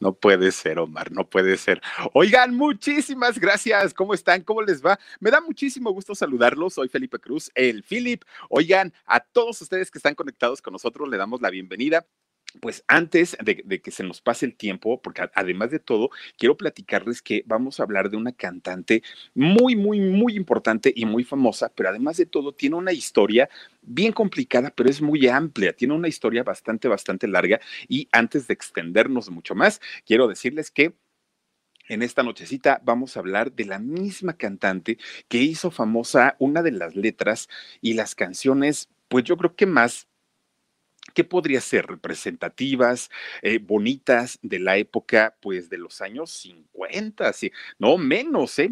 No puede ser, Omar, no puede ser. Oigan, muchísimas gracias. ¿Cómo están? ¿Cómo les va? Me da muchísimo gusto saludarlos. Soy Felipe Cruz, el Philip. Oigan, a todos ustedes que están conectados con nosotros, le damos la bienvenida pues antes de, que se nos pase el tiempo, porque además de todo, quiero platicarles que vamos a hablar de una cantante muy, muy, muy importante y muy famosa, pero además de todo tiene una historia bien complicada, pero es muy amplia, tiene una historia bastante, bastante larga. Y antes de extendernos mucho más, quiero decirles que en esta nochecita vamos a hablar de la misma cantante que hizo famosa una de las letras y las canciones, pues yo creo que más ¿Qué podría ser? Representativas, eh, bonitas de la época, pues de los años 50, sí, no menos, ¿eh?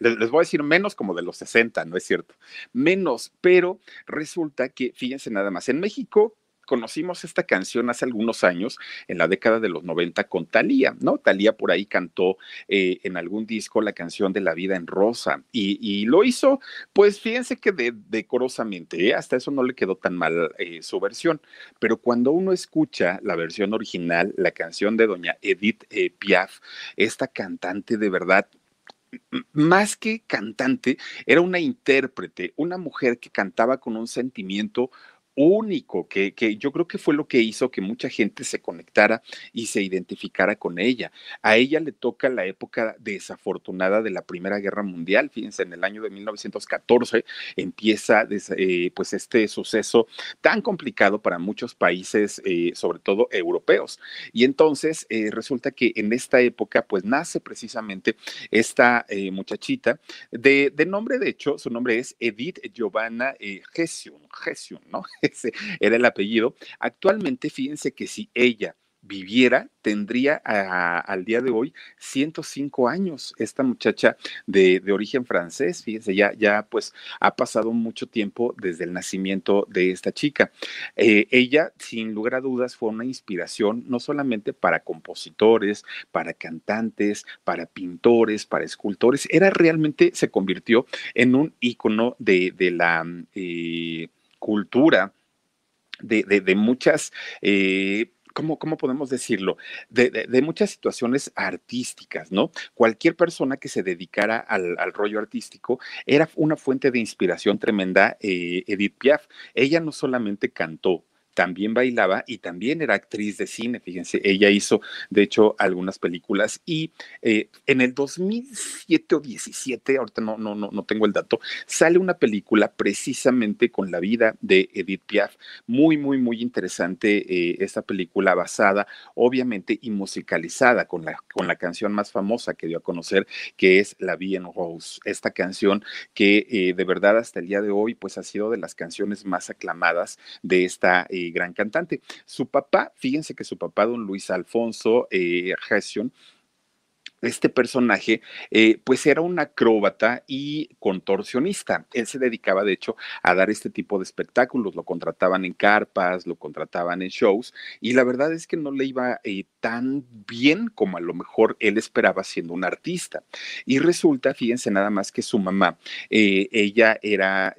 les voy a decir menos como de los 60, ¿no es cierto? Menos, pero resulta que, fíjense nada más, en México conocimos esta canción hace algunos años, en la década de los 90, con Talía, ¿no? Talía por ahí cantó eh, en algún disco la canción de La vida en rosa y, lo hizo, pues fíjense que decorosamente, ¿eh? hasta eso no le quedó tan mal eh, su versión, pero cuando uno escucha la versión original, la canción de doña Edith Piaf, esta cantante de verdad más que cantante, era una intérprete, una mujer que cantaba con un sentimiento único, que, que, yo creo que fue lo que hizo que mucha gente se conectara y se identificara con ella. A ella le toca la época desafortunada de la Primera Guerra Mundial. Fíjense, en el año de 1914 empieza eh, pues este suceso tan complicado para muchos países, eh, sobre todo europeos. Y entonces eh, resulta que en esta época pues nace precisamente esta muchachita de, de, nombre, de hecho, su nombre es Edith Giovanna Hession, Hession, ¿no? Ese era el apellido. Actualmente, fíjense que si ella viviera, tendría al día de hoy 105 años. Esta muchacha de, origen francés, fíjense, ya, ya pues ha pasado mucho tiempo desde el nacimiento de esta chica. Eh, ella, sin lugar a dudas, fue una inspiración no solamente para compositores, para cantantes, para pintores, para escultores, era realmente, se convirtió en un ícono de, la... Eh, cultura, de, muchas... Eh, ¿Cómo, ¿cómo, podemos decirlo? De, muchas situaciones artísticas, ¿no? Cualquier persona que se dedicara al, rollo artístico era una fuente de inspiración tremenda, eh, Edith Piaf. Ella no solamente cantó, también bailaba y también era actriz de cine, fíjense, ella hizo de hecho algunas películas y eh, en el 2007 o 17, ahorita no, no, no, no tengo el dato, sale una película precisamente con la vida de Edith Piaf, muy, muy, muy interesante eh, esta película basada obviamente y musicalizada con la, con la canción más famosa que dio a conocer, que es La Vie en Rose, esta canción que eh, de verdad hasta el día de hoy pues ha sido de las canciones más aclamadas de esta gran cantante. Su papá, fíjense que su papá, don Luis Alfonso eh, este personaje, eh, pues era un acróbata y contorsionista. Él se dedicaba, de hecho, a dar este tipo de espectáculos. Lo contrataban en carpas, lo contrataban en shows, y la verdad es que no le iba eh, tan bien como a lo mejor él esperaba siendo un artista. Y resulta, fíjense nada más que su mamá, ella era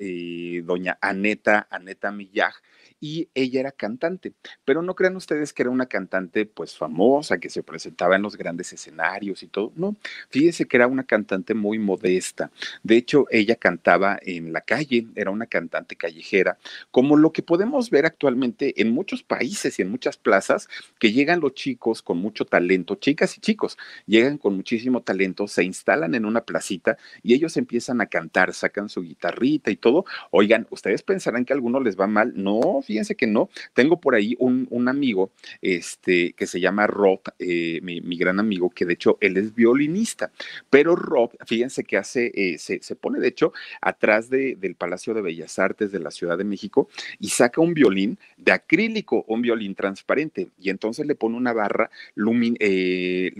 doña Aneta, Aneta Millaj, y ella era cantante. Pero no crean ustedes que era una cantante pues famosa, que se presentaba en los grandes escenarios y todo. No, fíjense que era una cantante muy modesta. De hecho, ella cantaba en la calle, era una cantante callejera, como lo que podemos ver actualmente en muchos países y en muchas plazas, que llegan los chicos con mucho talento, chicas y chicos, llegan con muchísimo talento, se instalan en una placita y ellos empiezan a cantar, sacan su guitarrita y todo. Oigan, ustedes pensarán que a algunos les va mal. No, fíjense que no. Tengo por ahí un, un amigo este, que se llama Rob, eh, mi, gran amigo, que de hecho él es violinista. Pero Rob, fíjense que hace, eh, se, se, pone de hecho atrás de, del Palacio de Bellas Artes de la Ciudad de México y saca un violín de acrílico, un violín transparente. Y entonces le pone una barra lumin, eh,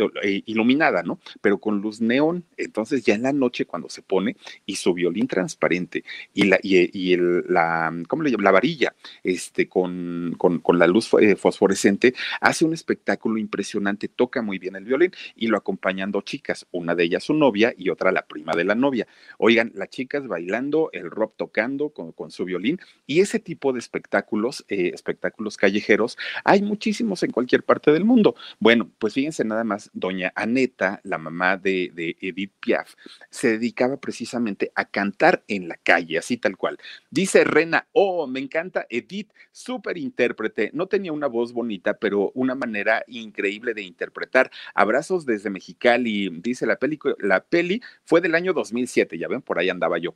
iluminada, ¿no? Pero con luz neón. Entonces ya en la noche cuando se pone y su violín transparente y la, y, y el, la, ¿cómo le llamo? La varilla, este, con, la luz eh, fosforescente, hace un espectáculo impresionante, toca muy bien el violín y lo acompañan dos chicas, una de ellas su novia y otra la prima de la novia. Oigan, las chicas bailando, el rock tocando con, con su violín y ese tipo de espectáculos, eh, espectáculos callejeros, hay muchísimos en cualquier parte del mundo. Bueno, pues fíjense nada más, doña Aneta, la mamá de, de Edith Piaf, se dedicaba precisamente a cantar en la calle, así tal cual. Dice Rena, oh, me encanta Edith, súper intérprete, no tenía una voz bonita, pero una manera increíble de interpretar. Abrazos desde Mexicali, dice la peli, la peli fue del año 2007, ya ven, por ahí andaba yo.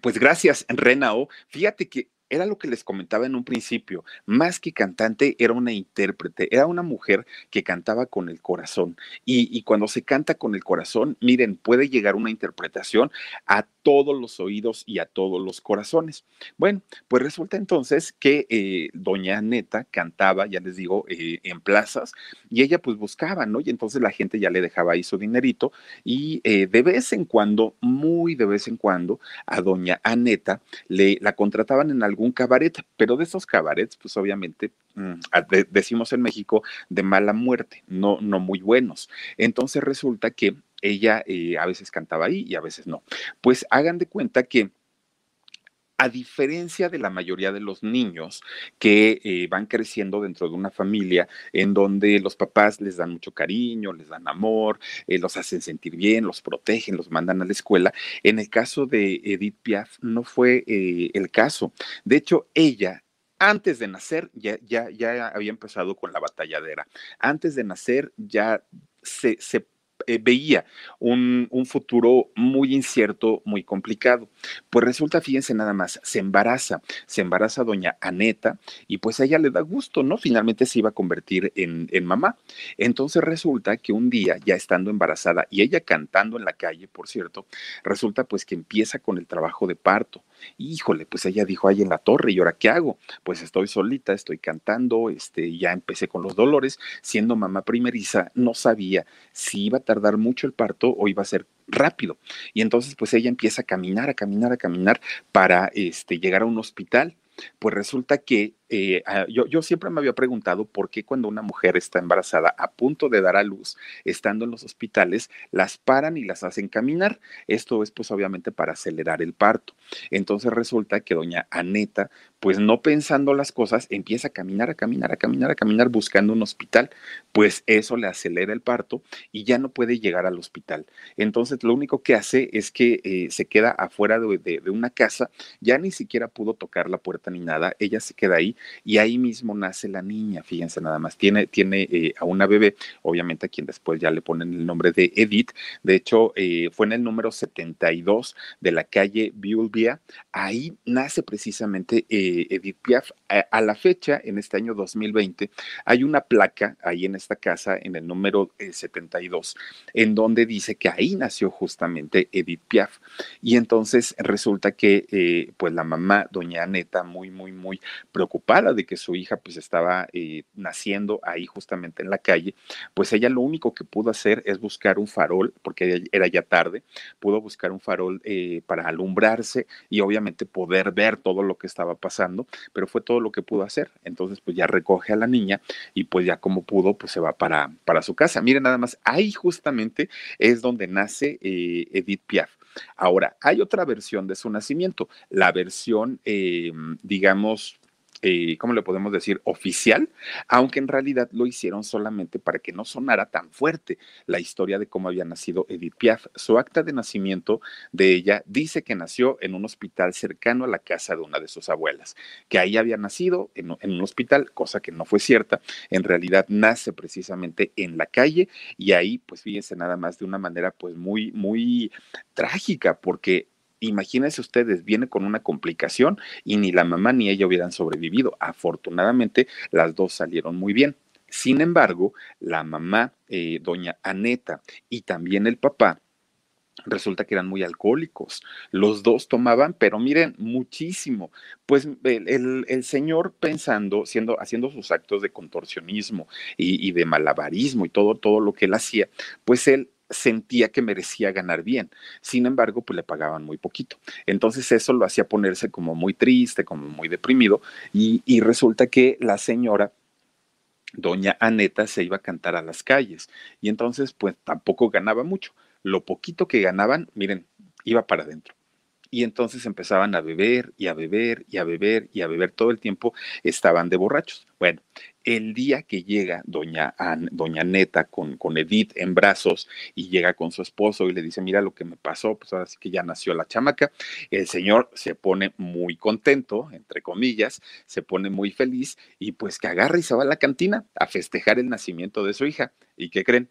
Pues gracias, Renao. Fíjate que era lo que les comentaba en un principio, más que cantante, era una intérprete, era una mujer que cantaba con el corazón. Y, y, cuando se canta con el corazón, miren, puede llegar una interpretación a todos los oídos y a todos los corazones. Bueno, pues resulta entonces que eh, doña Neta cantaba, ya les digo, eh, en plazas, y ella pues buscaba, ¿no? Y entonces la gente ya le dejaba ahí su dinerito, y eh, de vez en cuando, muy de vez en cuando, a doña Aneta le la contrataban en algún un cabaret, pero de esos cabarets, pues obviamente mm, de, decimos en México de mala muerte, no, no muy buenos. Entonces resulta que ella eh, a veces cantaba ahí y a veces no. Pues hagan de cuenta que a diferencia de la mayoría de los niños que eh, van creciendo dentro de una familia en donde los papás les dan mucho cariño, les dan amor, eh, los hacen sentir bien, los protegen, los mandan a la escuela, en el caso de Edith Piaf no fue eh, el caso. De hecho, ella antes de nacer ya, ya, ya había empezado con la batalladera. Antes de nacer ya se, se eh, veía un, un, futuro muy incierto, muy complicado. Pues resulta, fíjense nada más, se embaraza, se embaraza doña Aneta y pues a ella le da gusto, ¿no? Finalmente se iba a convertir en, en mamá. Entonces resulta que un día, ya estando embarazada y ella cantando en la calle, por cierto, resulta pues que empieza con el trabajo de parto. Híjole, pues ella dijo ahí en la torre, ¿y ahora qué hago? Pues estoy solita, estoy cantando, este, ya empecé con los dolores, siendo mamá primeriza, no sabía si iba a tardar mucho el parto o iba a ser rápido. Y entonces pues ella empieza a caminar, a caminar, a caminar para este, llegar a un hospital. Pues resulta que eh, ah, yo, siempre me había preguntado por qué cuando una mujer está embarazada a punto de dar a luz, estando en los hospitales, las paran y las hacen caminar. Esto es pues obviamente para acelerar el parto. Entonces resulta que doña Aneta, pues no pensando las cosas, empieza a caminar, a caminar, a caminar, a caminar buscando un hospital. Pues eso le acelera el parto y ya no puede llegar al hospital. Entonces lo único que hace es que eh, se queda afuera de una casa, ya ni siquiera pudo tocar la puerta ni nada, ella se queda ahí y ahí mismo nace la niña, fíjense nada más, tiene, tiene eh, a una bebé, obviamente a quien después ya le ponen el nombre de Edith, de hecho eh, fue en el número 72 de la calle Biulbia, ahí nace precisamente eh, Edith Piaf, a, a, la fecha, en este año 2020, hay una placa ahí en esta casa, en el número 72, en donde dice que ahí nació justamente Edith Piaf, y entonces resulta que pues la mamá, doña Aneta, muy, muy, muy preocupada, de que su hija pues estaba eh, naciendo ahí justamente en la calle, pues ella lo único que pudo hacer es buscar un farol, porque era ya tarde, pudo buscar un farol eh, para alumbrarse y obviamente poder ver todo lo que estaba pasando, pero fue todo lo que pudo hacer. Entonces pues ya recoge a la niña y pues ya como pudo pues se va para, para su casa. Miren nada más, ahí justamente es donde nace eh, Edith Piaf. Ahora, hay otra versión de su nacimiento, la versión, eh, digamos, eh, ¿cómo le podemos decir? Oficial, aunque en realidad lo hicieron solamente para que no sonara tan fuerte la historia de cómo había nacido Edith Piaf. Su acta de nacimiento de ella dice que nació en un hospital cercano a la casa de una de sus abuelas, que ahí había nacido en, en un hospital, cosa que no fue cierta. En realidad nace precisamente en la calle y ahí, pues fíjense nada más de una manera pues muy, muy trágica, porque imagínense ustedes, viene con una complicación y ni la mamá ni ella hubieran sobrevivido. Afortunadamente, las dos salieron muy bien. Sin embargo, la mamá, eh, doña Aneta, y también el papá, resulta que eran muy alcohólicos. Los dos tomaban, pero miren, muchísimo. Pues el, señor pensando, siendo, haciendo sus actos de contorsionismo y, y, de malabarismo y todo, todo lo que él hacía, pues él sentía que merecía ganar bien. Sin embargo, pues le pagaban muy poquito. Entonces eso lo hacía ponerse como muy triste, como muy deprimido. Y, y resulta que la señora doña Aneta se iba a cantar a las calles y entonces pues tampoco ganaba mucho. Lo poquito que ganaban, miren, iba para adentro. Y entonces empezaban a beber y a beber y a beber y a beber todo el tiempo, estaban de borrachos. Bueno, el día que llega doña, doña Neta con, con Edith en brazos y llega con su esposo y le dice, mira lo que me pasó, pues ahora sí que ya nació la chamaca, el señor se pone muy contento, entre comillas, se pone muy feliz y pues que agarra y se va a la cantina a festejar el nacimiento de su hija. ¿Y qué creen?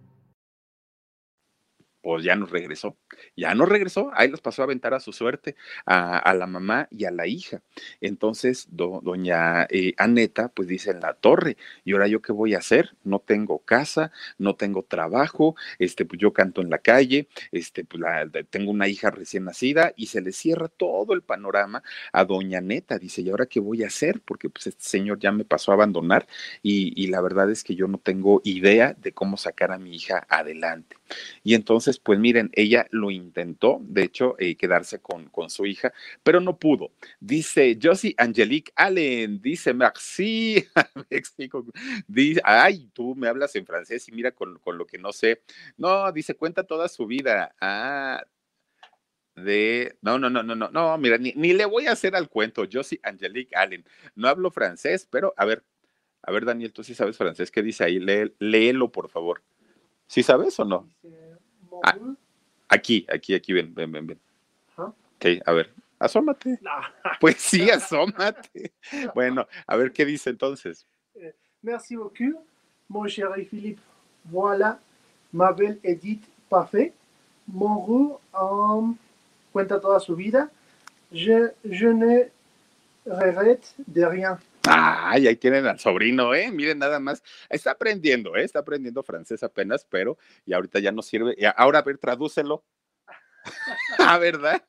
pues ya nos regresó, ya nos regresó, ahí los pasó a aventar a su suerte, a, la mamá y a la hija. Entonces, doña eh, Aneta, pues dice en la torre, ¿y ahora yo qué voy a hacer? No tengo casa, no tengo trabajo, este, pues yo canto en la calle, este, pues tengo una hija recién nacida y se le cierra todo el panorama a doña Aneta, dice, ¿y ahora qué voy a hacer? Porque pues este señor ya me pasó a abandonar y la verdad es que yo no tengo idea de cómo sacar a mi hija adelante. Y entonces, pues miren, ella lo intentó, de hecho, eh, quedarse con, con, su hija, pero no pudo. Dice Josie Angelique Allen, dice merci, dice, ay, tú me hablas en francés y mira con, con lo que no sé. No, dice, cuenta toda su vida. Ah, de. No, no, no, no, no, no, mira, ni, ni, le voy a hacer al cuento, Josie Angelique Allen. No hablo francés, pero a ver, a ver, Daniel, tú sí sabes francés, ¿qué dice ahí? léelo, por favor. ¿Sí sabes o no? Ah, aquí, aquí, aquí, ven, ven, ven, ven. Ok, a ver, asómate. Pues sí, asómate. bueno, a ver qué dice entonces. Eh, merci beaucoup, mon chéri Philippe. Voilà, ma belle Edith Parfait. Mon um, cuenta toda su vida. Je, je ne regrette de rien. Ay, ahí tienen al sobrino, ¿eh? Miren nada más. Está aprendiendo, ¿eh? Está aprendiendo francés apenas, pero y ahorita ya no sirve. Ahora, a ver, tradúcelo. ah, ¿verdad?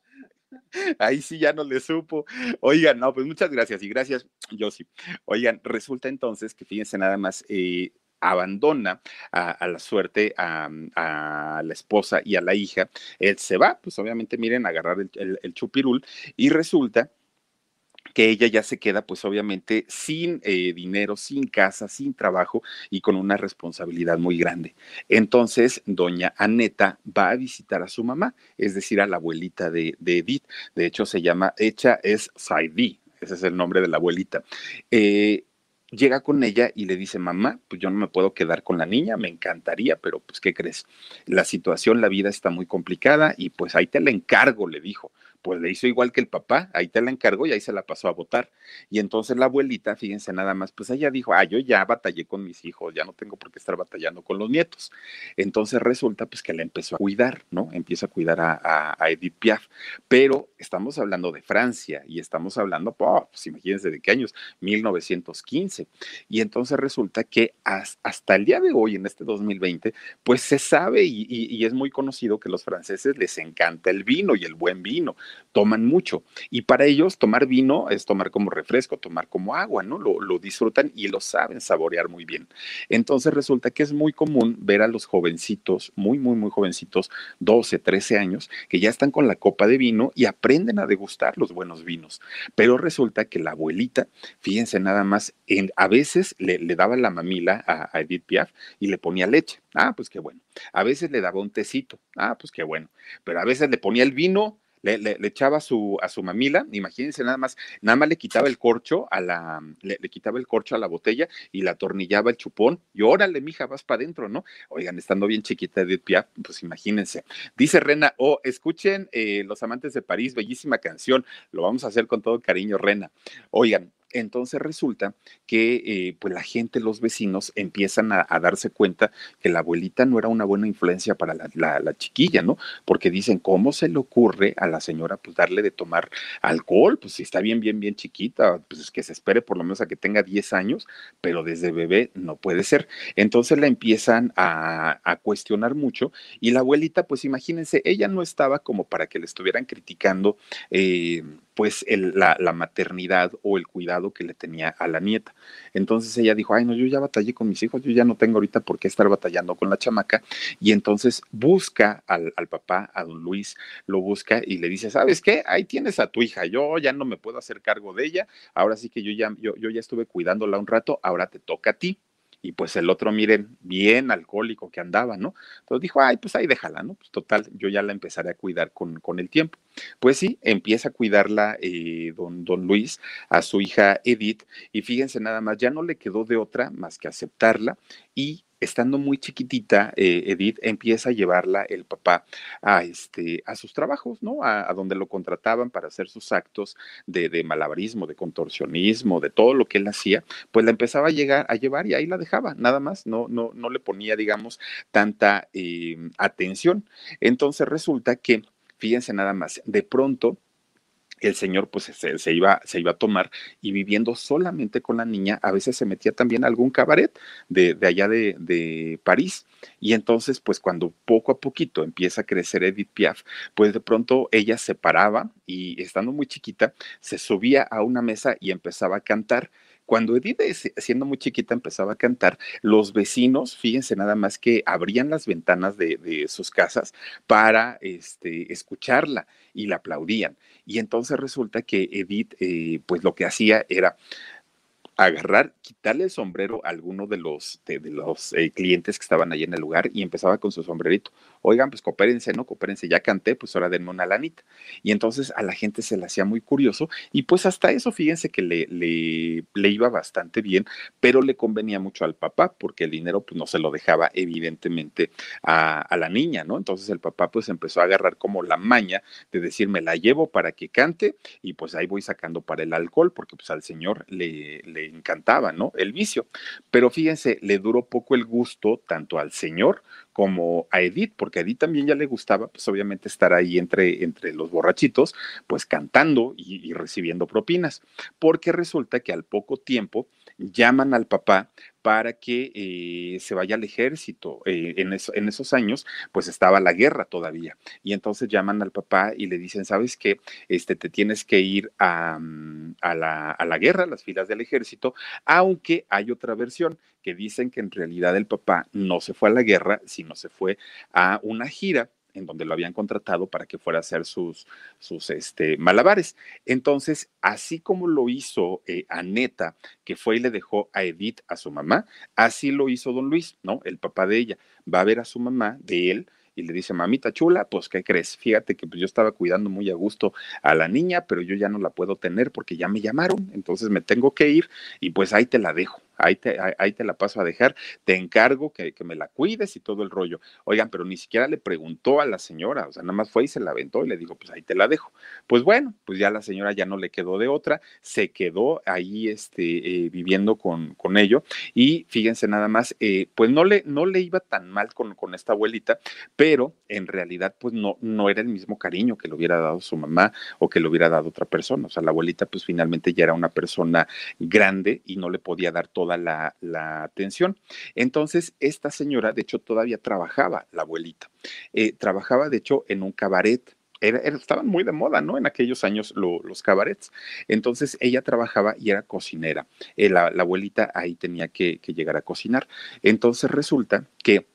Ahí sí ya no le supo. Oigan, no, pues muchas gracias y gracias, Josie. Oigan, resulta entonces que fíjense nada más, eh, abandona a, la suerte a, la esposa y a la hija. Él se va, pues obviamente miren, a agarrar el chupirul y resulta que ella ya se queda pues obviamente sin eh, dinero, sin casa, sin trabajo y con una responsabilidad muy grande. Entonces, doña Aneta va a visitar a su mamá, es decir, a la abuelita de, Edith. De hecho, se llama, hecha es Saidi, ese es el nombre de la abuelita. Eh, llega con ella y le dice, mamá, pues yo no me puedo quedar con la niña, me encantaría, pero pues, ¿qué crees? La situación, la vida está muy complicada y pues ahí te la encargo, le dijo pues le hizo igual que el papá, ahí te la encargó y ahí se la pasó a votar. Y entonces la abuelita, fíjense nada más, pues ella dijo, ah, yo ya batallé con mis hijos, ya no tengo por qué estar batallando con los nietos. Entonces resulta pues que la empezó a cuidar, ¿no? Empieza a cuidar a, Edith Piaf. Pero estamos hablando de Francia y estamos hablando, pues imagínense de qué años, 1915. Y entonces resulta que hasta el día de hoy, en este 2020, pues se sabe y, y es muy conocido que los franceses les encanta el vino y el buen vino toman mucho. Y para ellos tomar vino es tomar como refresco, tomar como agua, ¿no? Lo, lo, disfrutan y lo saben saborear muy bien. Entonces resulta que es muy común ver a los jovencitos, muy, muy, muy jovencitos, 12, 13 años, que ya están con la copa de vino y aprenden a degustar los buenos vinos. Pero resulta que la abuelita, fíjense nada más, en, a veces le, daba la mamila a, a Edith Piaf y le ponía leche. Ah, pues qué bueno. A veces le daba un tecito. Ah, pues qué bueno. Pero a veces le ponía el vino le, le, echaba su, a su mamila, imagínense nada más, nada más le quitaba el corcho a la, le, quitaba el corcho a la botella y la atornillaba el chupón, y órale, mija, vas para adentro, ¿no? Oigan, estando bien chiquita Edith Piaf, pues imagínense. Dice Rena, oh, escuchen eh, Los Amantes de París, bellísima canción, lo vamos a hacer con todo cariño, Rena. Oigan, entonces resulta que eh, pues la gente, los vecinos empiezan a, darse cuenta que la abuelita no era una buena influencia para la, chiquilla, ¿no? Porque dicen, ¿cómo se le ocurre a la señora pues darle de tomar alcohol? Pues si está bien, bien, bien chiquita, pues es que se espere por lo menos a que tenga 10 años, pero desde bebé no puede ser. Entonces la empiezan a, a cuestionar mucho y la abuelita, pues imagínense, ella no estaba como para que le estuvieran criticando. Eh, pues la, maternidad o el cuidado que le tenía a la nieta. Entonces ella dijo, ay, no, yo ya batallé con mis hijos, yo ya no tengo ahorita por qué estar batallando con la chamaca. Y entonces busca al, papá, a don Luis, lo busca y le dice, ¿sabes qué? Ahí tienes a tu hija, yo ya no me puedo hacer cargo de ella, ahora sí que yo ya, yo, yo ya estuve cuidándola un rato, ahora te toca a ti y pues el otro, miren, bien alcohólico que andaba, ¿no? Entonces dijo, ay, pues ahí déjala, ¿no? Pues total, yo ya la empezaré a cuidar con, con el tiempo. Pues sí, empieza a cuidarla eh, don, don Luis a su hija Edith y fíjense nada más, ya no le quedó de otra más que aceptarla y estando muy chiquitita, eh, Edith empieza a llevarla el papá a, este, a sus trabajos, ¿no? A, donde lo contrataban para hacer sus actos de, de, malabarismo, de contorsionismo, de todo lo que él hacía, pues la empezaba a, llegar, a llevar y ahí la dejaba, nada más, no, no, no le ponía, digamos, tanta eh, atención. Entonces resulta que, fíjense nada más, de pronto el señor pues se, iba, se iba a tomar y viviendo solamente con la niña, a veces se metía también a algún cabaret de, allá de, de, París. Y entonces, pues cuando poco a poquito empieza a crecer Edith Piaf, pues de pronto ella se paraba y estando muy chiquita, se subía a una mesa y empezaba a cantar. Cuando Edith, siendo muy chiquita, empezaba a cantar, los vecinos, fíjense nada más que abrían las ventanas de, sus casas para este, escucharla y la aplaudían. Y entonces resulta que Edith, eh, pues lo que hacía era agarrar, quitarle el sombrero a alguno de los, de, los eh, clientes que estaban ahí en el lugar y empezaba con su sombrerito. Oigan, pues coopérense, ¿no? Coopérense, ya canté, pues ahora denme una lanita. Y entonces a la gente se le hacía muy curioso y pues hasta eso, fíjense que le, le, le iba bastante bien, pero le convenía mucho al papá porque el dinero pues no se lo dejaba evidentemente a, a la niña, ¿no? Entonces el papá pues empezó a agarrar como la maña de decirme la llevo para que cante y pues ahí voy sacando para el alcohol porque pues al señor le, le encantaba, ¿no? El vicio. Pero fíjense, le duró poco el gusto tanto al señor como a Edith, porque a Edith también ya le gustaba, pues obviamente estar ahí entre, entre los borrachitos, pues cantando y, y recibiendo propinas, porque resulta que al poco tiempo llaman al papá para que eh, se vaya al ejército. Eh, en, esos años, pues estaba la guerra todavía. Y entonces llaman al papá y le dicen, ¿sabes qué? Este, te tienes que ir a, mm, a, la, a la guerra, a las filas del ejército, aunque hay otra versión que dicen que en realidad el papá no se fue a la guerra, sino se fue a una gira en donde lo habían contratado para que fuera a hacer sus, sus este, malabares. Entonces, así como lo hizo eh, Aneta, que fue y le dejó a Edith a su mamá, así lo hizo don Luis, ¿no? El papá de ella. Va a ver a su mamá, de él, y le dice, mamita chula, pues, ¿qué crees? Fíjate que pues, yo estaba cuidando muy a gusto a la niña, pero yo ya no la puedo tener porque ya me llamaron, entonces me tengo que ir y pues ahí te la dejo ahí te, ahí te la paso a dejar, te encargo que, que, me la cuides y todo el rollo. Oigan, pero ni siquiera le preguntó a la señora, o sea, nada más fue y se la aventó y le dijo, pues ahí te la dejo. Pues bueno, pues ya la señora ya no le quedó de otra, se quedó ahí este, eh, viviendo con, con ello y fíjense nada más, eh, pues no le, no le iba tan mal con, con esta abuelita, pero en realidad pues no, no era el mismo cariño que le hubiera dado su mamá o que le hubiera dado otra persona. O sea, la abuelita pues finalmente ya era una persona grande y no le podía dar toda la, atención. Entonces, esta señora, de hecho, todavía trabajaba, la abuelita. Eh, trabajaba, de hecho, en un cabaret. estaban muy de moda, ¿no? En aquellos años los cabarets. Entonces ella trabajaba y era cocinera. Eh, la, abuelita ahí tenía que, que, llegar a cocinar. Entonces resulta que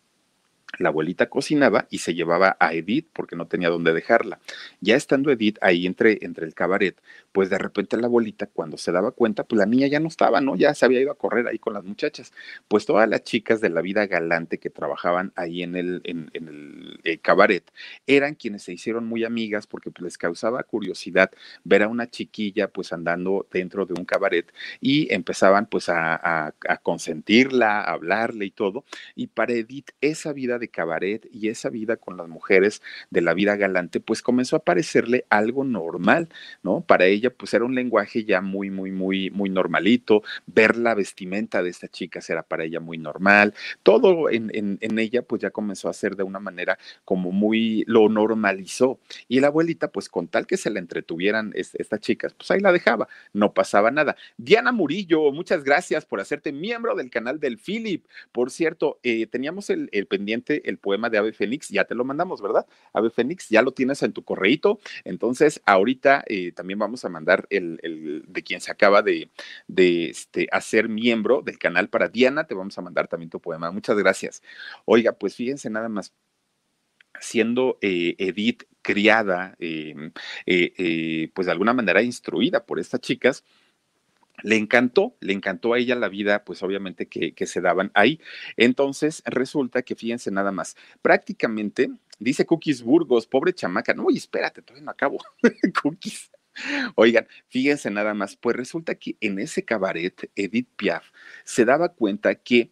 la abuelita cocinaba y se llevaba a Edith porque no tenía dónde dejarla. Ya estando Edith ahí entre, entre el cabaret, pues de repente la abuelita cuando se daba cuenta, pues la niña ya no estaba, ¿no? Ya se había ido a correr ahí con las muchachas. Pues todas las chicas de la vida galante que trabajaban ahí en el, en, el eh, cabaret eran quienes se hicieron muy amigas porque pues, les causaba curiosidad ver a una chiquilla pues andando dentro de un cabaret y empezaban pues a, a consentirla, a hablarle y todo. Y para Edith esa vida de cabaret y esa vida con las mujeres de la vida galante, pues comenzó a parecerle algo normal, ¿no? Para ella, pues era un lenguaje ya muy, muy, muy, muy normalito. Ver la vestimenta de esta chica era para ella muy normal. Todo en, en, ella, pues ya comenzó a ser de una manera como muy, lo normalizó. Y la abuelita, pues con tal que se la entretuvieran estas chicas, pues ahí la dejaba, no pasaba nada. Diana Murillo, muchas gracias por hacerte miembro del canal del Philip. Por cierto, eh, teníamos el pendiente el poema de Ave Fénix, ya te lo mandamos, ¿verdad? Ave Fénix, ya lo tienes en tu correíto. Entonces, ahorita eh, también vamos a mandar el, de quien se acaba de, de este, hacer miembro del canal para Diana, te vamos a mandar también tu poema. Muchas gracias. Oiga, pues fíjense nada más siendo eh, Edith criada, em, eh, pues de alguna manera instruida por estas chicas, le encantó, le encantó a ella la vida, pues obviamente que, se daban ahí. Entonces resulta que, fíjense nada más, prácticamente, dice Cookies Burgos, pobre chamaca, no, y espérate, todavía no acabo, Cookies. Oigan, fíjense nada más, pues resulta que en ese cabaret, Edith Piaf se daba cuenta que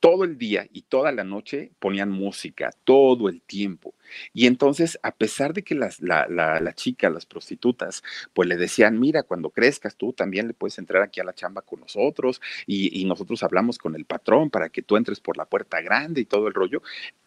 todo el día y toda la noche ponían música, todo el tiempo. Y entonces, a pesar de que las, la, la, chica, las prostitutas, pues le decían, mira, cuando crezcas tú también le puedes entrar aquí a la chamba con nosotros y, y nosotros hablamos con el patrón para que tú entres por la puerta grande y todo el rollo,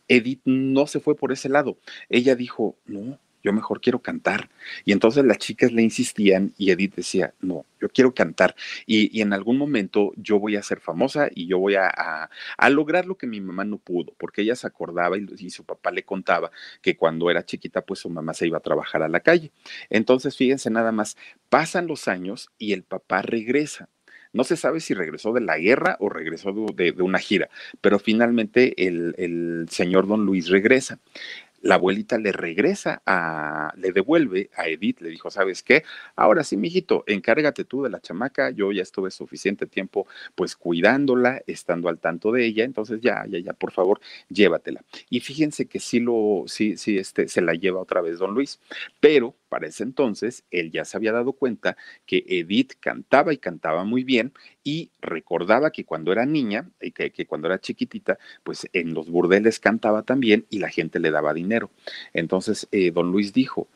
Edith no se fue por ese lado. Ella dijo, no, yo mejor quiero cantar. Y entonces las chicas le insistían y Edith decía, no, yo quiero cantar. Y, en algún momento yo voy a ser famosa y yo voy a, lograr lo que mi mamá no pudo, porque ella se acordaba y, y, su papá le contaba que cuando era chiquita, pues su mamá se iba a trabajar a la calle. Entonces, fíjense nada más, pasan los años y el papá regresa. No se sabe si regresó de la guerra o regresó de, una gira, pero finalmente el, el señor don Luis regresa la abuelita le regresa a, le devuelve a Edith, le dijo, ¿sabes qué? Ahora sí, mijito, encárgate tú de la chamaca, yo ya estuve suficiente tiempo pues cuidándola, estando al tanto de ella, entonces ya, ya, ya, por favor, llévatela. Y fíjense que sí lo, sí, sí, este, se la lleva otra vez don Luis, pero para ese entonces él ya se había dado cuenta que Edith cantaba y cantaba muy bien y recordaba que cuando era niña y que, cuando era chiquitita, pues en los burdeles cantaba también y la gente le daba dinero. Entonces, eh, don Luis dijo,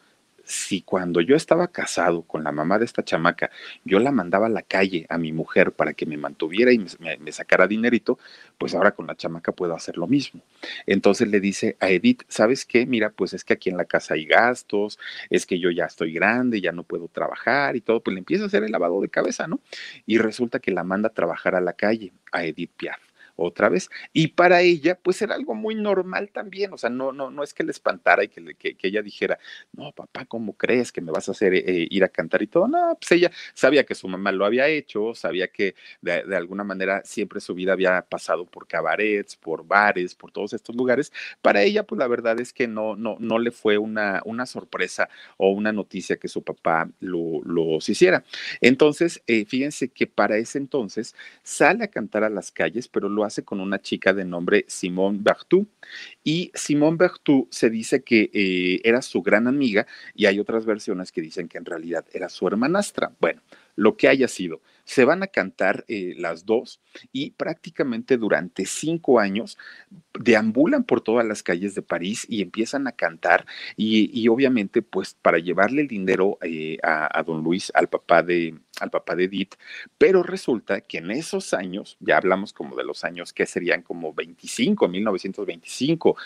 si cuando yo estaba casado con la mamá de esta chamaca, yo la mandaba a la calle a mi mujer para que me mantuviera y me, sacara dinerito, pues ahora con la chamaca puedo hacer lo mismo. Entonces le dice a Edith, ¿sabes qué? Mira, pues es que aquí en la casa hay gastos, es que yo ya estoy grande, ya no puedo trabajar y todo, pues le empieza a hacer el lavado de cabeza, ¿no? Y resulta que la manda a trabajar a la calle, a Edith Piaf otra vez. Y para ella, pues era algo muy normal también, o sea, no, no, no es que le espantara y que, que, ella dijera, no, papá, ¿cómo crees que me vas a hacer eh, ir a cantar y todo? No, pues ella sabía que su mamá lo había hecho, sabía que de, de, alguna manera siempre su vida había pasado por cabarets, por bares, por todos estos lugares. Para ella, pues la verdad es que no, no, no le fue una, una sorpresa o una noticia que su papá lo, los hiciera. Entonces, eh, fíjense que para ese entonces sale a cantar a las calles, pero lo hace con una chica de nombre Simone Berthoud. Y Simone Berthoud se dice que eh, era su gran amiga y hay otras versiones que dicen que en realidad era su hermanastra. Bueno, lo que haya sido. Se van a cantar eh, las dos y prácticamente durante cinco años deambulan por todas las calles de París y empiezan a cantar y, obviamente pues para llevarle el dinero eh, a, don Luis, al papá de al papá de Edith, pero resulta que en esos años, ya hablamos como de los años que serían como 25, 1925,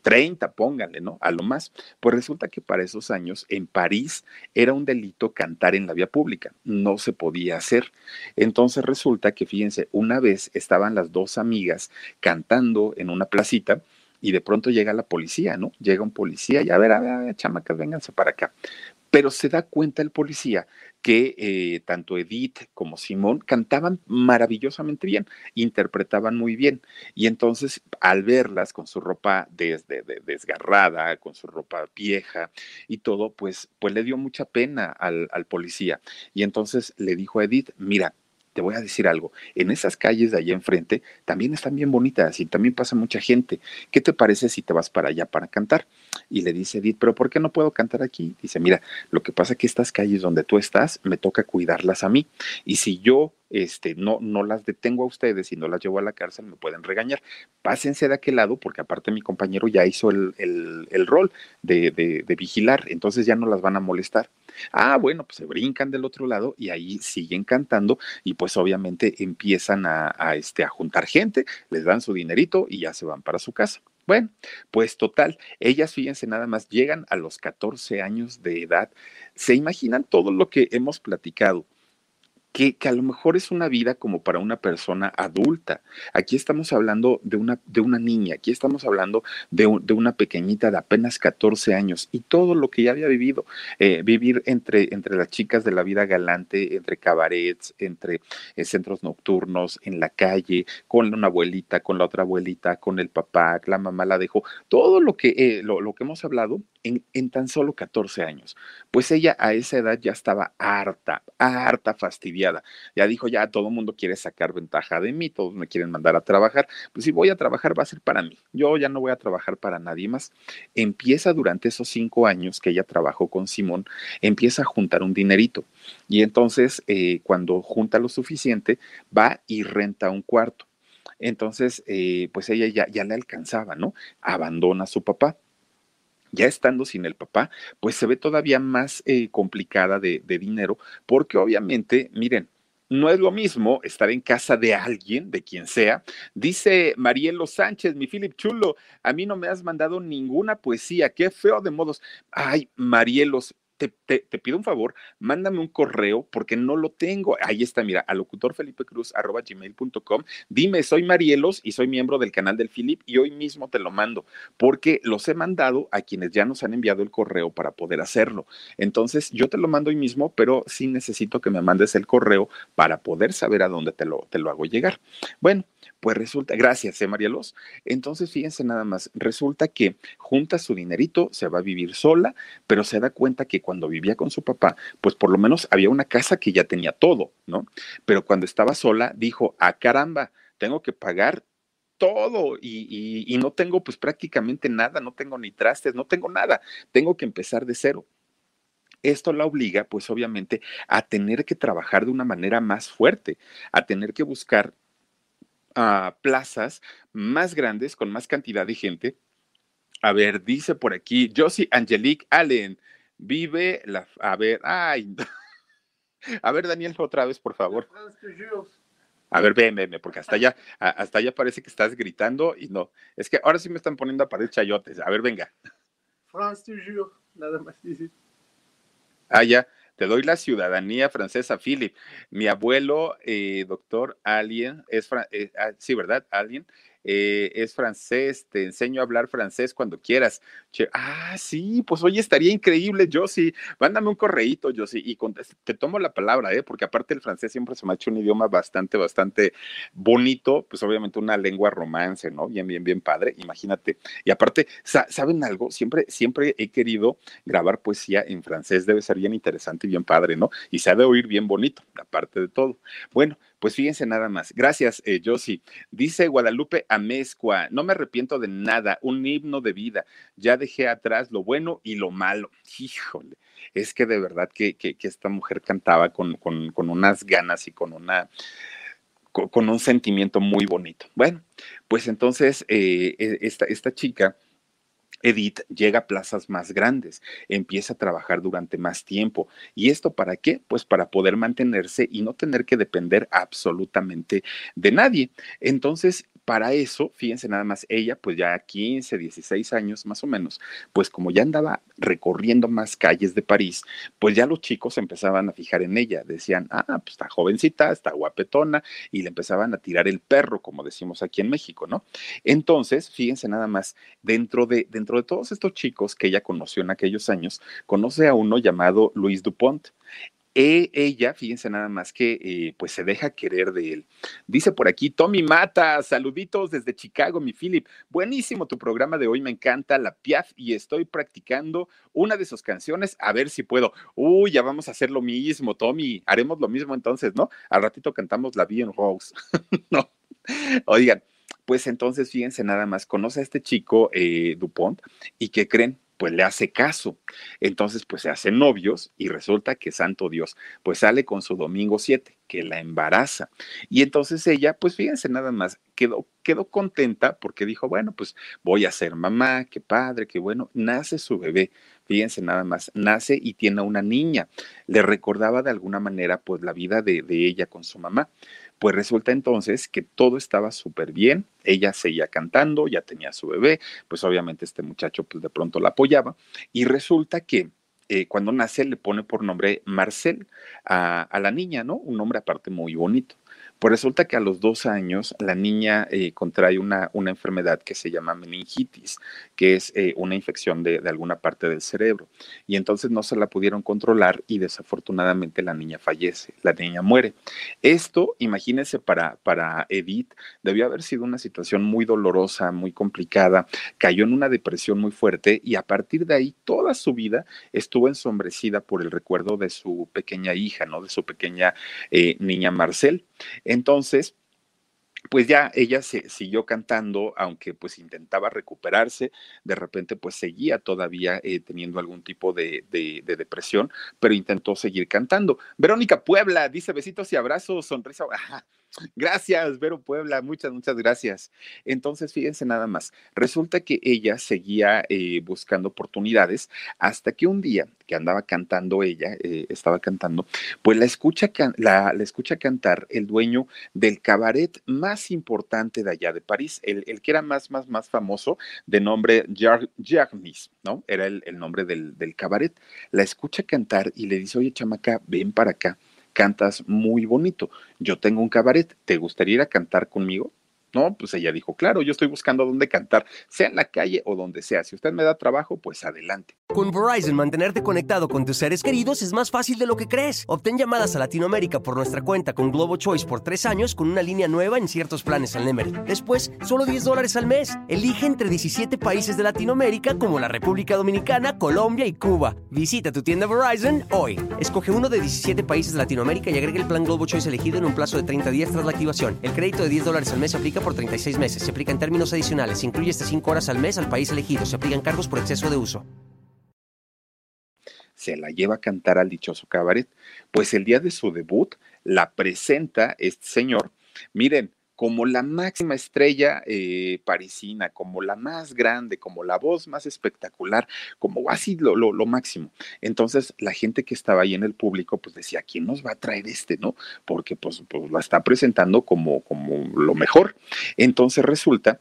30, pónganle, ¿no? A lo más, pues resulta que para esos años en París era un delito cantar en la vía pública, no se podía hacer. Entonces resulta que, fíjense, una vez estaban las dos amigas cantando en una placita y de pronto llega la policía, ¿no? Llega un policía y a ver, a ver, a ver, chamacas, vénganse para acá. Pero se da cuenta el policía que eh, tanto Edith como Simón cantaban maravillosamente bien, interpretaban muy bien. Y entonces, al verlas con su ropa desgarrada, con su ropa vieja y todo, pues, pues le dio mucha pena al policía. Y entonces le dijo a Edith, mira, te voy a decir algo, en esas calles de allá enfrente también están bien bonitas y también pasa mucha gente. ¿Qué te parece si te vas para allá para cantar? Y le dice Edith, pero ¿por qué no puedo cantar aquí? Dice, mira, lo que pasa es que estas calles donde tú estás, me toca cuidarlas a mí. Y si yo este, no, no las detengo a ustedes y no las llevo a la cárcel, me pueden regañar. Pásense de aquel lado, porque aparte mi compañero ya hizo el, el, rol de, de, vigilar, entonces ya no las van a molestar. Ah, bueno, pues se brincan del otro lado y ahí siguen cantando y pues obviamente empiezan a, a, este, a juntar gente, les dan su dinerito y ya se van para su casa. Bueno, pues total, ellas, fíjense, nada más llegan a los 14 años de edad. ¿Se imaginan todo lo que hemos platicado? Que, a lo mejor es una vida como para una persona adulta. Aquí estamos hablando de una, de una niña, aquí estamos hablando de, de una pequeñita de apenas 14 años y todo lo que ya había vivido, eh, vivir entre, entre las chicas de la vida galante, entre cabarets, entre eh, centros nocturnos, en la calle, con una abuelita, con la otra abuelita, con el papá, la mamá la dejó, todo lo que, eh, lo, lo que hemos hablado en, en, tan solo 14 años. Pues ella a esa edad ya estaba harta, harta, fastidiada. Ya dijo, ya todo el mundo quiere sacar ventaja de mí, todos me quieren mandar a trabajar. Pues si voy a trabajar va a ser para mí. Yo ya no voy a trabajar para nadie más. Empieza durante esos cinco años que ella trabajó con Simón, empieza a juntar un dinerito. Y entonces, eh, cuando junta lo suficiente, va y renta un cuarto. Entonces, eh, pues ella ya, ya le alcanzaba, ¿no? Abandona a su papá ya estando sin el papá, pues se ve todavía más eh, complicada de, dinero, porque obviamente, miren, no es lo mismo estar en casa de alguien, de quien sea. Dice Marielo Sánchez, mi Philip Chulo, a mí no me has mandado ninguna poesía, qué feo de modos. Ay, Marielos, te, pido un favor, mándame un correo porque no lo tengo. Ahí está, mira, a gmail.com Dime, soy Marielos y soy miembro del canal del Philip y hoy mismo te lo mando porque los he mandado a quienes ya nos han enviado el correo para poder hacerlo. Entonces, yo te lo mando hoy mismo, pero sí necesito que me mandes el correo para poder saber a dónde te lo, te lo hago llegar. Bueno, pues resulta, gracias, ¿eh, Marielos? Entonces, fíjense nada más, resulta que junta su dinerito, se va a vivir sola, pero se da cuenta que cuando vivía con su papá, pues por lo menos había una casa que ya tenía todo, ¿no? Pero cuando estaba sola, dijo, ah, caramba, tengo que pagar todo y, no tengo pues prácticamente nada, no tengo ni trastes, no tengo nada, tengo que empezar de cero. Esto la obliga, pues obviamente, a tener que trabajar de una manera más fuerte, a tener que buscar plazas más grandes, con más cantidad de gente. A ver, dice por aquí, Josie Angelique Allen, vive la... A ver, ay. A ver, Daniel, otra vez, por favor. A ver, ven, ven, porque hasta allá, hasta allá parece que estás gritando y no. Es que ahora sí me están poniendo a pared chayotes. A ver, venga. France toujours, nada más dice. Ah, ya. Te doy la ciudadanía francesa, Philip. Mi abuelo, eh, doctor Alien, es, eh, ah, sí, ¿verdad? Alien, eh, es francés, te enseño a hablar francés cuando quieras. ah, sí, pues hoy estaría increíble, Josie. Mándame un correíto, Josie, y te tomo la palabra, ¿eh? porque aparte el francés siempre se me ha hecho un idioma bastante, bastante bonito, pues obviamente una lengua romance, ¿no? Bien, bien, bien padre, imagínate. Y aparte, ¿saben algo? Siempre, siempre he querido grabar poesía en francés, debe ser bien interesante y bien padre, ¿no? Y se ha de oír bien bonito, aparte de todo. Bueno, pues fíjense nada más. Gracias, eh. Dice Guadalupe Amezcua, no me arrepiento de nada, un himno de vida. Ya dejé atrás lo bueno y lo malo. Híjole, es que de verdad que, que, esta mujer cantaba con, con, con, unas ganas y con una con, un sentimiento muy bonito. Bueno, pues entonces eh, e, esta, esta chica Edith llega a plazas más grandes, empieza a trabajar durante más tiempo. ¿Y esto para qué? Pues para poder mantenerse y no tener que depender absolutamente de nadie. Entonces, para eso, fíjense nada más, ella pues ya 15, 16 años más o menos, pues como ya andaba recorriendo más calles de París, pues ya los chicos empezaban a fijar en ella, decían, ah, pues está jovencita, está guapetona, y le empezaban a tirar el perro, como decimos aquí en México, ¿no? Entonces, fíjense nada más, dentro de, dentro de todos estos chicos que ella conoció en aquellos años, conoce a uno llamado Luis Dupont. E, ella, fíjense nada más que eh, pues se deja querer de él. Dice por aquí, Tommy Mata, saluditos desde Chicago, mi Philip. Buenísimo tu programa de hoy, me encanta la Piaf y estoy practicando una de sus canciones, a ver si puedo. Uy, ya vamos a hacer lo mismo, Tommy. Haremos lo mismo entonces, ¿no? Al ratito cantamos la Bien Rose. no. Oigan, pues entonces fíjense nada más, conoce a este chico eh, Dupont y ¿qué creen? Pues le hace caso. Entonces, pues se hacen novios y resulta que santo Dios, pues sale con su domingo 7, que la embaraza. Y entonces ella, pues fíjense nada más, quedó, quedó contenta porque dijo, bueno, pues voy a ser mamá, qué padre, qué bueno. Nace su bebé, fíjense nada más, nace y tiene una niña. Le recordaba de alguna manera, pues la vida de, de ella con su mamá. Pues resulta entonces que todo estaba súper bien, ella seguía cantando, ya tenía su bebé, pues obviamente este muchacho pues de pronto la apoyaba y resulta que eh, cuando nace le pone por nombre Marcel a, a, la niña, ¿no? Un nombre aparte muy bonito. Pues resulta que a los dos años la niña eh, contrae una, una, enfermedad que se llama meningitis, que es eh, una infección de, de, alguna parte del cerebro. Y entonces no se la pudieron controlar y desafortunadamente la niña fallece, la niña muere. Esto, imagínense, para, para Edith debió haber sido una situación muy dolorosa, muy complicada. Cayó en una depresión muy fuerte y a partir de ahí toda su vida estuvo ensombrecida por el recuerdo de su pequeña hija, ¿no? De su pequeña eh, niña Marcel. Entonces, pues ya ella se siguió cantando, aunque pues intentaba recuperarse, de repente pues seguía todavía eh, teniendo algún tipo de, de, de, depresión, pero intentó seguir cantando. Verónica Puebla dice besitos y abrazos, sonrisa. Gracias, Vero Puebla, muchas, muchas gracias. Entonces, fíjense nada más, resulta que ella seguía eh, buscando oportunidades hasta que un día que andaba cantando ella, eh, estaba cantando, pues la escucha, la, escucha cantar el dueño del cabaret más importante de allá de París, el, el que era más, más, más famoso, de nombre Jarnis, ¿no? Era el, el nombre del, del cabaret. La escucha cantar y le dice, oye, chamaca, ven para acá cantas muy bonito. Yo tengo un cabaret, ¿te gustaría ir a cantar conmigo? No, pues ella dijo, claro, yo estoy buscando dónde cantar, sea en la calle o donde sea. Si usted me da trabajo, pues adelante. Con Verizon, mantenerte conectado con tus seres queridos es más fácil de lo que crees. Obtén llamadas a Latinoamérica por nuestra cuenta con Globo Choice por tres años con una línea nueva en ciertos planes al Nemery. Después, solo 10 dólares al mes. Elige entre 17 países de Latinoamérica como la República Dominicana, Colombia y Cuba. Visita tu tienda Verizon hoy. Escoge uno de 17 países de Latinoamérica y agrega el plan Globo Choice elegido en un plazo de 30 días tras la activación. El crédito de 10 dólares al mes se aplica por 36 meses. Se aplica en términos adicionales. Se incluye hasta 5 horas al mes al país elegido. Se aplican cargos por exceso de uso. Se la lleva a cantar al dichoso cabaret. Pues el día de su debut la presenta este señor. Miren, como la máxima estrella eh, parisina, como la más grande, como la voz más espectacular, como así lo, lo, máximo. Entonces la gente que estaba ahí en el público pues decía, ¿quién nos va a traer este, no? Porque pues, pues la está presentando como, como lo mejor. Entonces resulta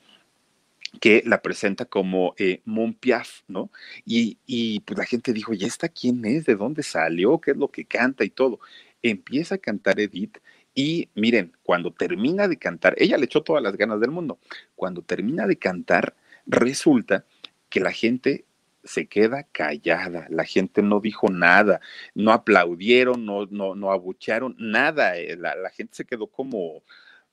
que la presenta como eh, Piaf, ¿no? Y, y pues la gente dijo, ¿y esta quién es? ¿De dónde salió? ¿Qué es lo que canta y todo? Empieza a cantar Edith y miren, cuando termina de cantar, ella le echó todas las ganas del mundo. Cuando termina de cantar, resulta que la gente se queda callada, la gente no dijo nada, no aplaudieron, no, no, no abuchearon, nada, eh, la, la gente se quedó como,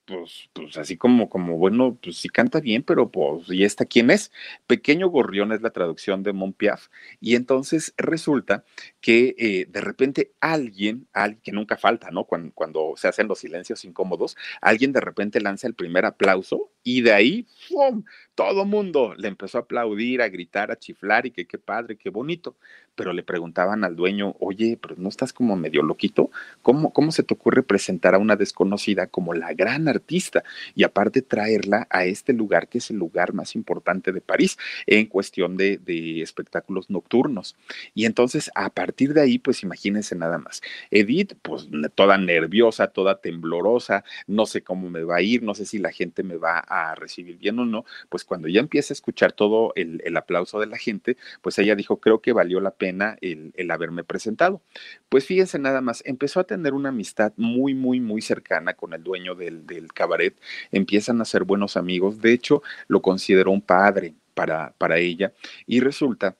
pues, pues así como, como, bueno, pues sí canta bien, pero pues, ¿y esta quién es? Pequeño Gorrión es la traducción de Montpiaf. Y entonces resulta que eh, de repente alguien, alguien que nunca falta, ¿no? Cuando, cuando, se hacen los silencios incómodos, alguien de repente lanza el primer aplauso y de ahí, ¡pum! Todo mundo le empezó a aplaudir, a gritar, a chiflar y que qué padre, qué bonito. Pero le preguntaban al dueño, oye, pero no estás como medio loquito, ¿cómo, cómo se te ocurre presentar a una desconocida como la gran artista y aparte traerla a este lugar que es el lugar más importante de París en cuestión de, de espectáculos nocturnos? Y entonces a partir de ahí, pues imagínense nada más. Edith, pues toda nerviosa, toda temblorosa, no sé cómo me va a ir, no sé si la gente me va a recibir bien o no, pues cuando ya empieza a escuchar todo el, el aplauso de la gente, pues ella dijo, creo que valió la pena el, el haberme presentado. Pues fíjense nada más, empezó a tener una amistad muy, muy, muy cercana con el dueño del, del cabaret, empiezan a ser buenos amigos, de hecho lo consideró un padre para, para ella y resulta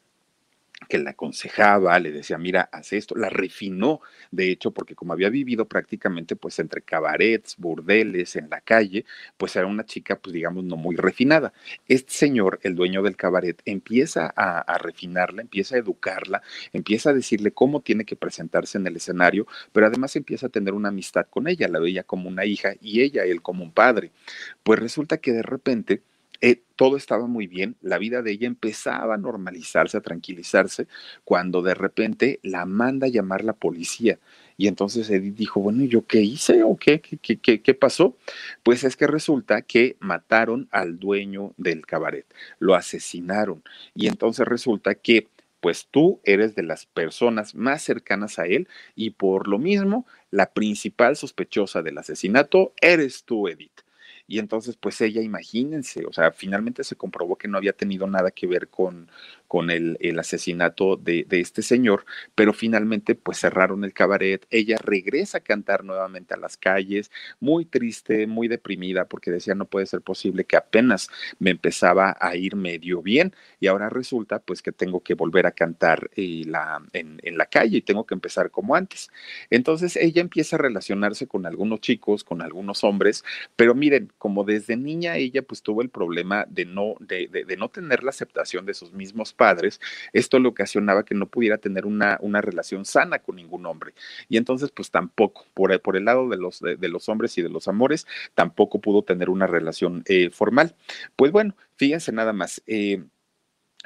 que la aconsejaba, le decía, mira, haz esto, la refinó, de hecho, porque como había vivido prácticamente pues entre cabarets, burdeles, en la calle, pues era una chica, pues digamos, no muy refinada. Este señor, el dueño del cabaret, empieza a, a refinarla, empieza a educarla, empieza a decirle cómo tiene que presentarse en el escenario, pero además empieza a tener una amistad con ella, la veía como una hija y ella, él como un padre. Pues resulta que de repente, eh, todo estaba muy bien, la vida de ella empezaba a normalizarse, a tranquilizarse, cuando de repente la manda a llamar la policía. Y entonces Edith dijo, bueno, ¿y yo qué hice o qué, qué, qué, qué pasó? Pues es que resulta que mataron al dueño del cabaret, lo asesinaron. Y entonces resulta que pues tú eres de las personas más cercanas a él y por lo mismo la principal sospechosa del asesinato eres tú, Edith. Y entonces, pues ella, imagínense, o sea, finalmente se comprobó que no había tenido nada que ver con, con el, el asesinato de, de, este señor, pero finalmente pues cerraron el cabaret, ella regresa a cantar nuevamente a las calles, muy triste, muy deprimida, porque decía no puede ser posible que apenas me empezaba a ir medio bien y ahora resulta pues que tengo que volver a cantar eh, la, en, en la calle y tengo que empezar como antes. Entonces ella empieza a relacionarse con algunos chicos, con algunos hombres, pero miren, como desde niña ella pues tuvo el problema de no, de, de, de no tener la aceptación de sus mismos padres, padres, esto le ocasionaba que no pudiera tener una, una relación sana con ningún hombre. Y entonces, pues tampoco, por, por el lado de los, de, de, los hombres y de los amores, tampoco pudo tener una relación eh, formal. Pues bueno, fíjense nada más. Eh,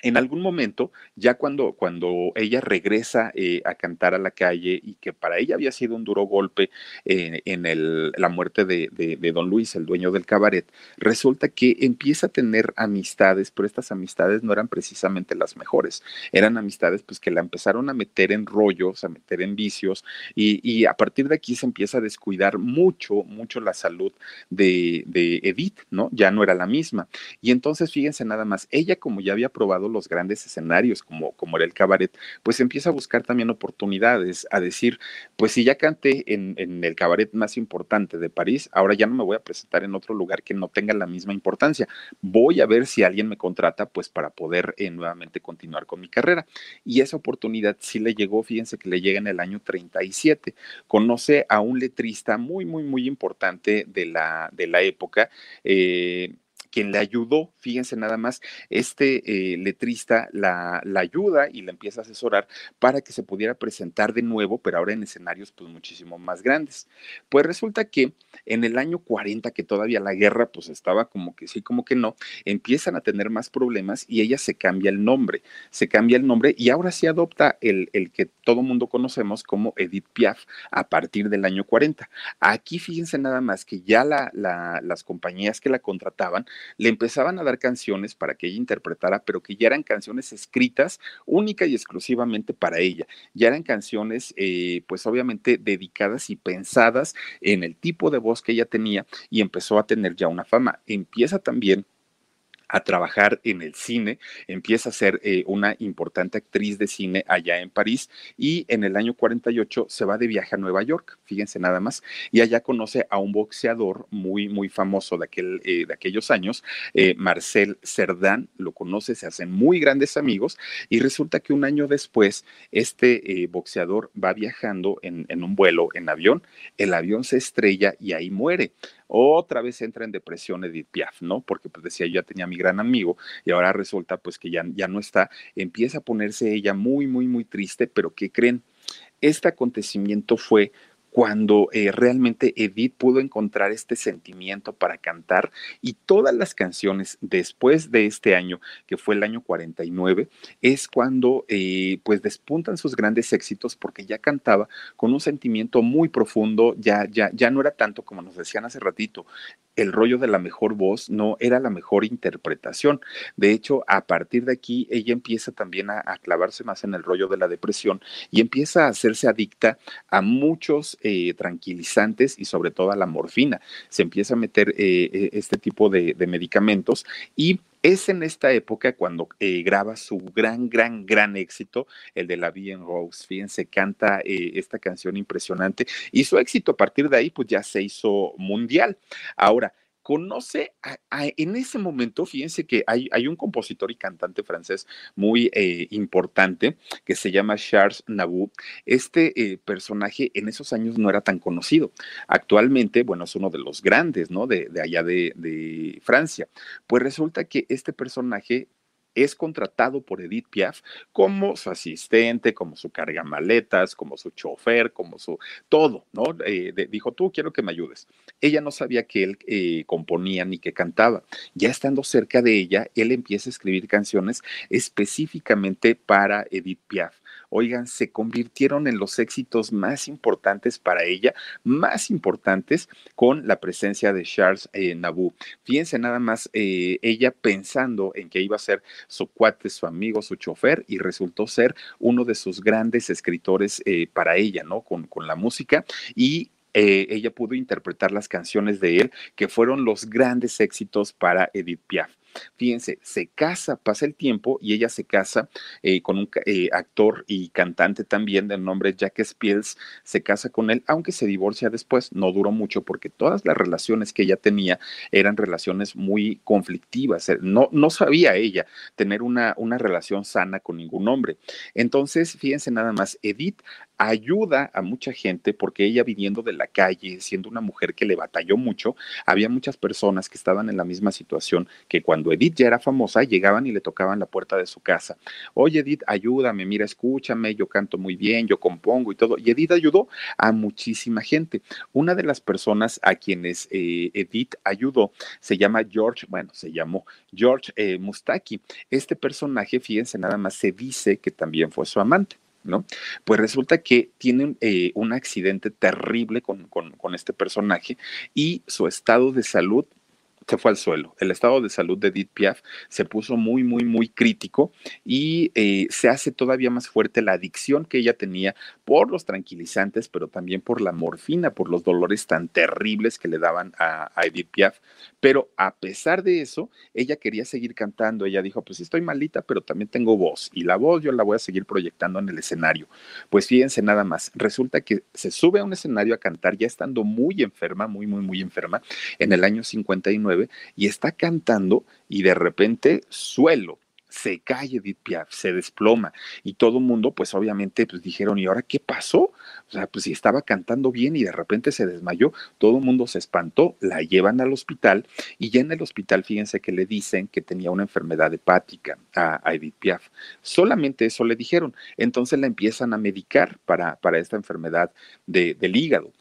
en algún momento, ya cuando, cuando ella regresa eh, a cantar a la calle y que para ella había sido un duro golpe eh, en el, la muerte de, de, de, don Luis, el dueño del cabaret, resulta que empieza a tener amistades, pero estas amistades no eran precisamente las mejores, eran amistades pues que la empezaron a meter en rollos, a meter en vicios y, y a partir de aquí se empieza a descuidar mucho, mucho la salud de, de Edith, ¿no? Ya no era la misma. Y entonces, fíjense nada más, ella como ya había probado los grandes escenarios como, como era el cabaret, pues empieza a buscar también oportunidades, a decir, pues si ya canté en, el cabaret más importante de París, ahora ya no me voy a presentar en otro lugar que no tenga la misma importancia. Voy a ver si alguien me contrata, pues para poder eh, nuevamente continuar con mi carrera. Y esa oportunidad sí le llegó, fíjense que le llega en el año 37. Conoce a un letrista muy, muy, muy importante de la, de la época. Eh, quien le ayudó, fíjense nada más, este eh, letrista la, la, ayuda y la empieza a asesorar para que se pudiera presentar de nuevo, pero ahora en escenarios pues muchísimo más grandes. Pues resulta que en el año 40, que todavía la guerra pues estaba como que sí, como que no, empiezan a tener más problemas y ella se cambia el nombre, se cambia el nombre y ahora sí adopta el, el que todo mundo conocemos como Edith Piaf a partir del año 40. Aquí fíjense nada más que ya la, la, las compañías que la contrataban le empezaban a dar canciones para que ella interpretara, pero que ya eran canciones escritas única y exclusivamente para ella. Ya eran canciones, eh, pues obviamente dedicadas y pensadas en el tipo de voz que ella tenía y empezó a tener ya una fama. Empieza también a trabajar en el cine, empieza a ser eh, una importante actriz de cine allá en París y en el año 48 se va de viaje a Nueva York, fíjense nada más, y allá conoce a un boxeador muy, muy famoso de, aquel, eh, de aquellos años, eh, Marcel Cerdán, lo conoce, se hacen muy grandes amigos y resulta que un año después este boxeador va viajando en, en un vuelo en avión, el avión se estrella y ahí muere otra vez entra en depresión Edith Piaf, ¿no? Porque pues decía, yo ya tenía mi gran amigo y ahora resulta pues que ya, ya no está, empieza a ponerse ella muy, muy, muy triste, pero ¿qué creen? Este acontecimiento fue cuando eh, realmente Edith pudo encontrar este sentimiento para cantar y todas las canciones después de este año, que fue el año 49, es cuando eh, pues despuntan sus grandes éxitos porque ya cantaba con un sentimiento muy profundo, ya, ya, ya no era tanto como nos decían hace ratito, el rollo de la mejor voz no era la mejor interpretación. De hecho, a partir de aquí, ella empieza también a, clavarse más en el rollo de la depresión y empieza a hacerse adicta a muchos eh, tranquilizantes y sobre todo a la morfina. Se empieza a meter eh, eh, este tipo de medicamentos y es en esta época cuando eh, graba su gran, gran, gran éxito, el de La Vie en Rose. Fíjense, canta eh, esta canción impresionante y su éxito a partir de ahí, pues ya se hizo mundial. Ahora, conoce en ese momento, fíjense que hay, hay, un compositor y cantante francés muy eh, importante que se llama Charles Nabou. Este eh, personaje en esos años no era tan conocido. Actualmente, bueno, es uno de los grandes, ¿no? De, de allá de, de Francia. Pues resulta que este personaje es contratado por Edith Piaf como su asistente, como su carga maletas, como su chofer, como su todo, ¿no? Eh, dijo, tú quiero que me ayudes. Ella no sabía que él eh, componía ni que cantaba. Ya estando cerca de ella, él empieza a escribir canciones específicamente para Edith Piaf oigan, se convirtieron en los éxitos más importantes para ella, más importantes con la presencia de Charles eh, Nabou. Fíjense nada más, eh, ella pensando en que iba a ser su cuate, su amigo, su chofer, y resultó ser uno de sus grandes escritores eh, para ella, ¿no? Con, con la música y ella pudo interpretar las canciones de él, que fueron los grandes éxitos para Edith Piaf. Fíjense, se casa, pasa el tiempo y ella se casa eh, con un eh, actor y cantante también del nombre Jack Spills, se casa con él, aunque se divorcia después, no duró mucho porque todas las relaciones que ella tenía eran relaciones muy conflictivas, eh, no, no sabía ella tener una, una relación sana con ningún hombre. Entonces, fíjense nada más, Edith ayuda a mucha gente porque ella viniendo de la calle, siendo una mujer que le batalló mucho, había muchas personas que estaban en la misma situación que cuando Edith ya era famosa, llegaban y le tocaban la puerta de su casa. Oye, Edith, ayúdame, mira, escúchame, yo canto muy bien, yo compongo y todo. Y Edith ayudó a muchísima gente. Una de las personas a quienes eh, Edith ayudó se llama George, bueno, se llamó George eh, Mustaki. Este personaje, fíjense, nada más se dice que también fue su amante. ¿No? Pues resulta que tienen eh, un accidente terrible con, con, con, este personaje y su estado de salud se fue al suelo. El estado de salud de Edith Piaf se puso muy, muy, muy crítico y eh, se hace todavía más fuerte la adicción que ella tenía por los tranquilizantes, pero también por la morfina, por los dolores tan terribles que le daban a, a Edith Piaf. Pero a pesar de eso, ella quería seguir cantando. Ella dijo, pues estoy malita, pero también tengo voz y la voz yo la voy a seguir proyectando en el escenario. Pues fíjense nada más, resulta que se sube a un escenario a cantar ya estando muy enferma, muy, muy, muy enferma, en el año 59 y está cantando y de repente suelo, se cae Edith Piaf, se desploma y todo el mundo pues obviamente pues dijeron, ¿y ahora qué pasó? O sea, pues si estaba cantando bien y de repente se desmayó, todo el mundo se espantó, la llevan al hospital y ya en el hospital fíjense que le dicen que tenía una enfermedad hepática a, Edith Piaf. Solamente eso le dijeron. Entonces la empiezan a medicar para, para esta enfermedad de, del hígado.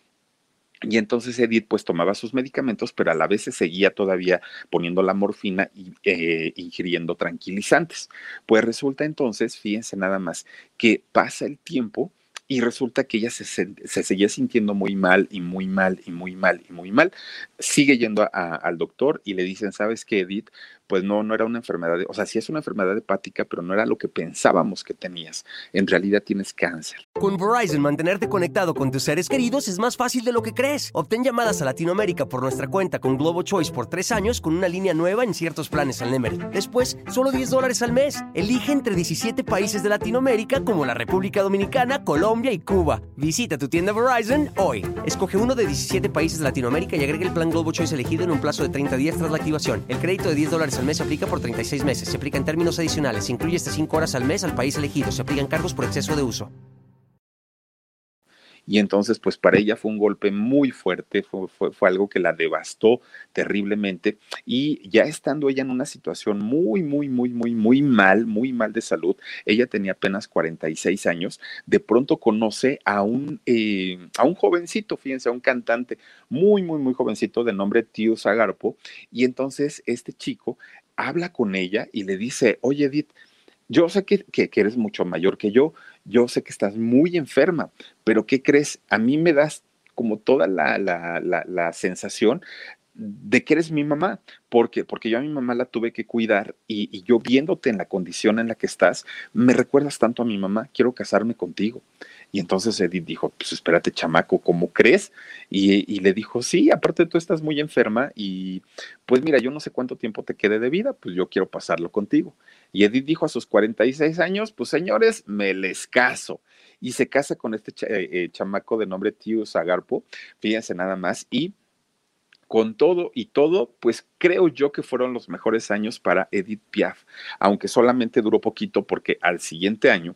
Y entonces Edith pues tomaba sus medicamentos, pero a la vez se seguía todavía poniendo la morfina y eh, ingiriendo tranquilizantes. Pues resulta entonces, fíjense nada más, que pasa el tiempo y resulta que ella se, se, seguía sintiendo muy mal y muy mal y muy mal y muy mal. Sigue yendo al doctor y le dicen, ¿sabes qué, Edith? Pues no, no era una enfermedad, o sea, sí es una enfermedad hepática, pero no era lo que pensábamos que tenías. En realidad tienes cáncer. Con Verizon, mantenerte conectado con tus seres queridos es más fácil de lo que crees. Obtén llamadas a Latinoamérica por nuestra cuenta con Globo Choice por tres años con una línea nueva en ciertos planes al Nemery. Después, solo 10 dólares al mes. Elige entre 17 países de Latinoamérica como la República Dominicana, Colombia y Cuba. Visita tu tienda Verizon hoy. Escoge uno de 17 países de Latinoamérica y agrega el plan Globo Choice elegido en un plazo de 30 días tras la activación. El crédito de 10 dólares al mes se aplica por 36 meses. Se aplica en términos adicionales. Se incluye hasta 5 horas al mes al país elegido. Se aplican cargos por exceso de uso. Y entonces pues para ella fue un golpe muy fuerte, fue, fue, algo que la devastó terriblemente y ya estando ella en una situación muy, muy, muy, muy, muy mal, muy mal de salud, ella tenía apenas 46 años, de pronto conoce a un, eh, a un jovencito, fíjense, a un cantante muy, muy, muy jovencito de nombre Tío Zagarpo y entonces este chico habla con ella y le dice, oye Edith, yo sé que, que, eres mucho mayor que yo, yo sé que estás muy enferma, pero ¿qué crees? A mí me das como toda la, la, la, sensación de que eres mi mamá, porque, porque yo a mi mamá la tuve que cuidar y, y, yo viéndote en la condición en la que estás, me recuerdas tanto a mi mamá, quiero casarme contigo. Y entonces Edith dijo, pues espérate, chamaco, ¿cómo crees? Y, le dijo, sí, aparte tú estás muy enferma y pues mira, yo no sé cuánto tiempo te quede de vida, pues yo quiero pasarlo contigo. Y Edith dijo a sus 46 años, pues señores, me les caso. Y se casa con este eh, eh, chamaco de nombre Tío Zagarpo, fíjense nada más, y con todo y todo, pues creo yo que fueron los mejores años para Edith Piaf, aunque solamente duró poquito porque al siguiente año,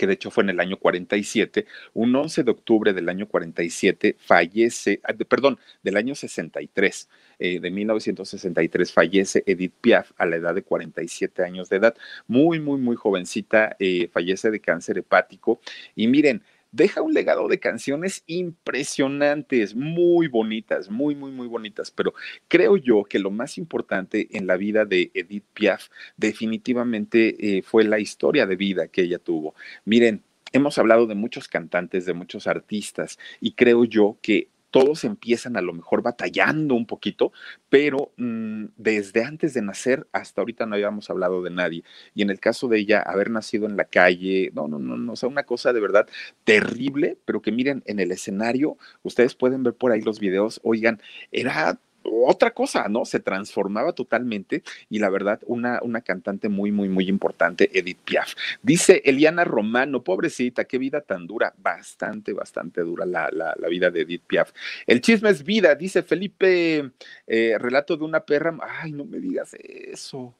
que de hecho fue en el año 47, un 11 de octubre del año 47 fallece, ah, perdón, del año 63, eh, de 1963 fallece Edith Piaf a la edad de 47 años de edad, muy, muy, muy jovencita, eh, fallece de cáncer hepático. Y miren, deja un legado de canciones impresionantes, muy bonitas, muy, muy, muy bonitas, pero creo yo que lo más importante en la vida de Edith Piaf definitivamente eh, fue la historia de vida que ella tuvo. Miren, hemos hablado de muchos cantantes, de muchos artistas, y creo yo que todos empiezan a lo mejor batallando un poquito, pero mm, desde antes de nacer hasta ahorita no habíamos hablado de nadie. Y en el caso de ella, haber nacido en la calle, no, no, no, no, o sea, una cosa de verdad terrible, pero que miren, en el escenario, ustedes pueden ver por ahí los videos, oigan, era otra cosa, ¿no? Se transformaba totalmente y la verdad, una, una cantante muy, muy, muy importante, Edith Piaf. Dice Eliana Romano, pobrecita, qué vida tan dura, bastante, bastante dura la, la, vida de Edith Piaf. El chisme es vida, dice Felipe, eh, relato de una perra, ay, no me digas eso.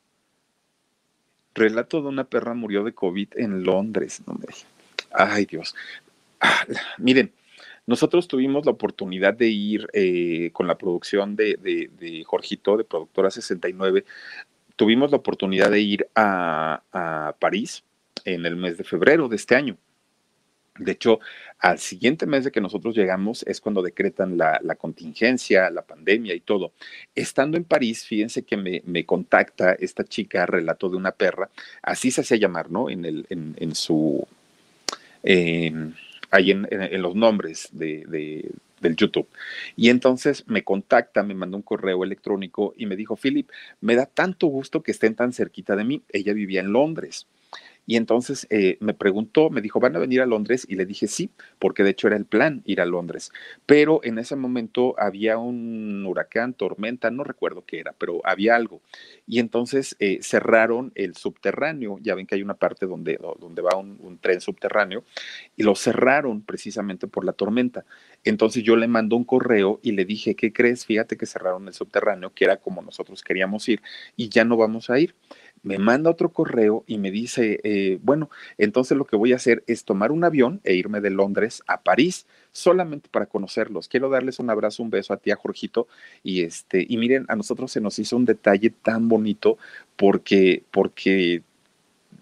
Relato de una perra murió de COVID en Londres, no me Ay, Dios. Ah, miren, nosotros tuvimos la oportunidad de ir eh, con la producción de, de, Jorgito, de Productora 69, tuvimos la oportunidad de ir a, París en el mes de febrero de este año. De hecho, al siguiente mes de que nosotros llegamos es cuando decretan la, contingencia, la pandemia y todo. Estando en París, fíjense que me, contacta esta chica, relato de una perra, así se hacía llamar, ¿no? En, el, en, su ahí en, los nombres de, del YouTube. Y entonces me contacta, me mandó un correo electrónico y me dijo, Philip, me da tanto gusto que estén tan cerquita de mí. Ella vivía en Londres. Y entonces eh, me preguntó, me dijo, ¿van a venir a Londres? Y le dije sí, porque de hecho era el plan ir a Londres. Pero en ese momento había un huracán, tormenta, no recuerdo qué era, pero había algo. Y entonces eh, cerraron el subterráneo. Ya ven que hay una parte donde, donde va un, tren subterráneo y lo cerraron precisamente por la tormenta. Entonces yo le mando un correo y le dije, ¿qué crees? Fíjate que cerraron el subterráneo, que era como nosotros queríamos ir y ya no vamos a ir me manda otro correo y me dice, eh, bueno, entonces lo que voy a hacer es tomar un avión e irme de Londres a París solamente para conocerlos. Quiero darles un abrazo, un beso a ti, a Jorgito. Y este, y miren, a nosotros se nos hizo un detalle tan bonito porque, porque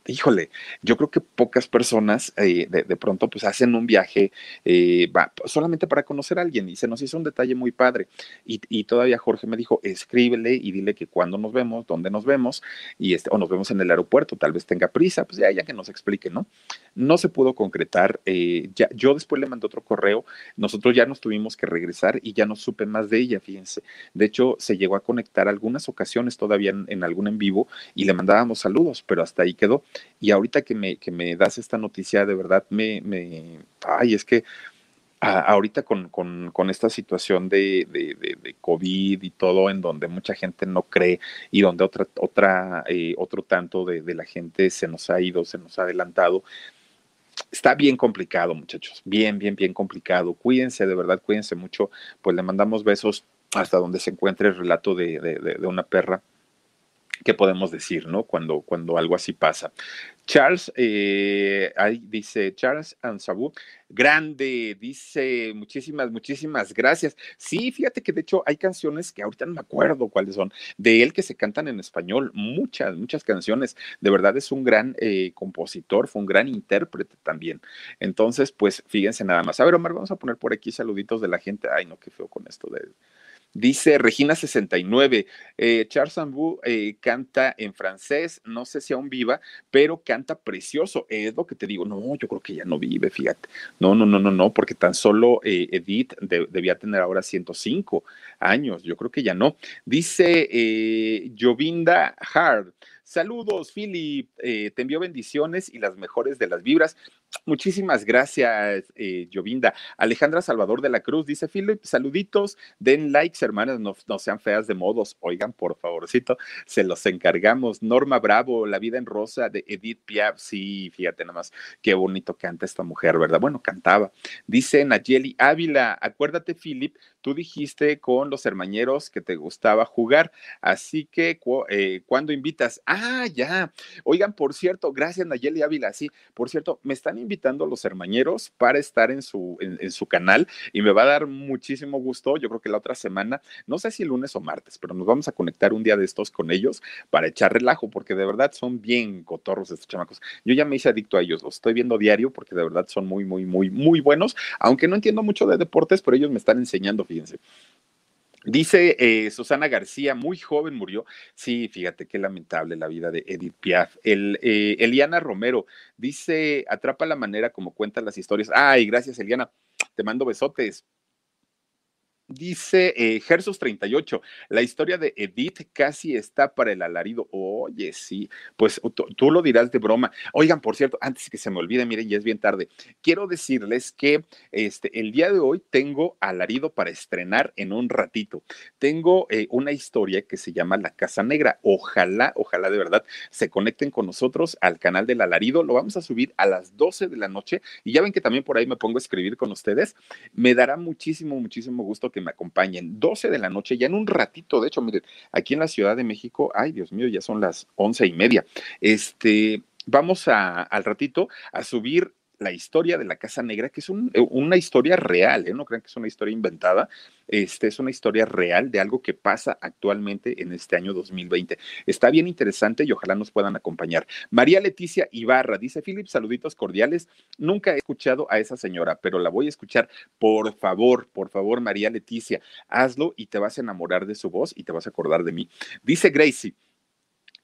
híjole, yo creo que pocas personas eh, de, pronto pues hacen un viaje eh, solamente para conocer a alguien y se nos hizo un detalle muy padre. Y, todavía Jorge me dijo, escríbele y dile que cuando nos vemos, dónde nos vemos, y este, o nos vemos en el aeropuerto, tal vez tenga prisa, pues ya, ya que nos explique, ¿no? No se pudo concretar. Eh, ya, yo después le mandé otro correo, nosotros ya nos tuvimos que regresar y ya no supe más de ella, fíjense. De hecho, se llegó a conectar algunas ocasiones todavía en algún en vivo y le mandábamos saludos, pero hasta ahí quedó. Y ahorita que me, que me das esta noticia, de verdad me, me ay, es que ahorita con, con, con, esta situación de, de, COVID y todo, en donde mucha gente no cree y donde otra, otra, eh, otro tanto de, de la gente se nos ha ido, se nos ha adelantado, está bien complicado, muchachos, bien, bien, bien complicado. Cuídense, de verdad, cuídense mucho. Pues le mandamos besos hasta donde se encuentre el relato de, de, de una perra ¿qué podemos decir, no? Cuando, cuando algo así pasa. Charles, eh, ahí dice Charles Ansabu, grande, dice muchísimas, muchísimas gracias. Sí, fíjate que de hecho hay canciones que ahorita no me acuerdo cuáles son, de él que se cantan en español, muchas, muchas canciones. De verdad es un gran eh, compositor, fue un gran intérprete también. Entonces, pues fíjense nada más. A ver, Omar, vamos a poner por aquí saluditos de la gente. Ay, no, qué feo con esto de Dice Regina 69, eh, Charles Sambu eh, canta en francés, no sé si aún viva, pero canta precioso. Es lo que te digo, no, yo creo que ya no vive, fíjate. No, no, no, no, no, porque tan solo eh, Edith debía tener ahora 105 años, yo creo que ya no. Dice Jovinda Hard, Saludos, Philip. Eh, te envío bendiciones y las mejores de las vibras. Muchísimas gracias, eh, Jovinda. Alejandra Salvador de la Cruz dice, Philip, saluditos, den likes, hermanas, no, no, sean feas de modos. Oigan, por favorcito, se los encargamos. Norma Bravo, La vida en rosa de Edith Piaf. Sí, fíjate nada más, qué bonito canta esta mujer, ¿verdad? Bueno, cantaba. Dice Nayeli Ávila, acuérdate, Philip, tú dijiste con los hermañeros que te gustaba jugar, así que eh, cuando invitas, ah, ya, oigan, por cierto, gracias Nayeli Ávila, sí, por cierto, me están invitando los hermañeros para estar en su, en, su canal y me va a dar muchísimo gusto, yo creo que la otra semana, no sé si lunes o martes, pero nos vamos a conectar un día de estos con ellos para echar relajo, porque de verdad son bien cotorros estos chamacos. Yo ya me hice adicto a ellos, los estoy viendo diario porque de verdad son muy, muy, muy, muy buenos, aunque no entiendo mucho de deportes, pero ellos me están enseñando fíjense. Dice eh, Susana García, muy joven murió. Sí, fíjate qué lamentable la vida de Edith Piaf. El, eh, Eliana Romero dice, atrapa la manera como cuentan las historias. Ay, gracias Eliana, te mando besotes. Dice eh, Gersus 38, la historia de Edith casi está para el alarido. Oye, sí, pues tú, lo dirás de broma. Oigan, por cierto, antes que se me olvide, miren, ya es bien tarde, quiero decirles que este, el día de hoy tengo alarido para estrenar en un ratito. Tengo eh, una historia que se llama La Casa Negra. Ojalá, ojalá de verdad se conecten con nosotros al canal del alarido. Lo vamos a subir a las 12 de la noche y ya ven que también por ahí me pongo a escribir con ustedes. Me dará muchísimo, muchísimo gusto que me acompañen. 12 de la noche, ya en un ratito, de hecho, miren, aquí en la Ciudad de México, ay Dios mío, ya son las once y media. Este, vamos a, al ratito a subir la historia de la Casa Negra, que es eh, una historia real, ¿eh? no crean que es una historia inventada, este, es una historia real de algo que pasa actualmente en este año 2020. Está bien interesante y ojalá nos puedan acompañar. María Leticia Ibarra dice, Philip, saluditos cordiales. Nunca he escuchado a esa señora, pero la voy a escuchar. Por favor, por favor, María Leticia, hazlo y te vas a enamorar de su voz y te vas a acordar de mí. Dice Gracie.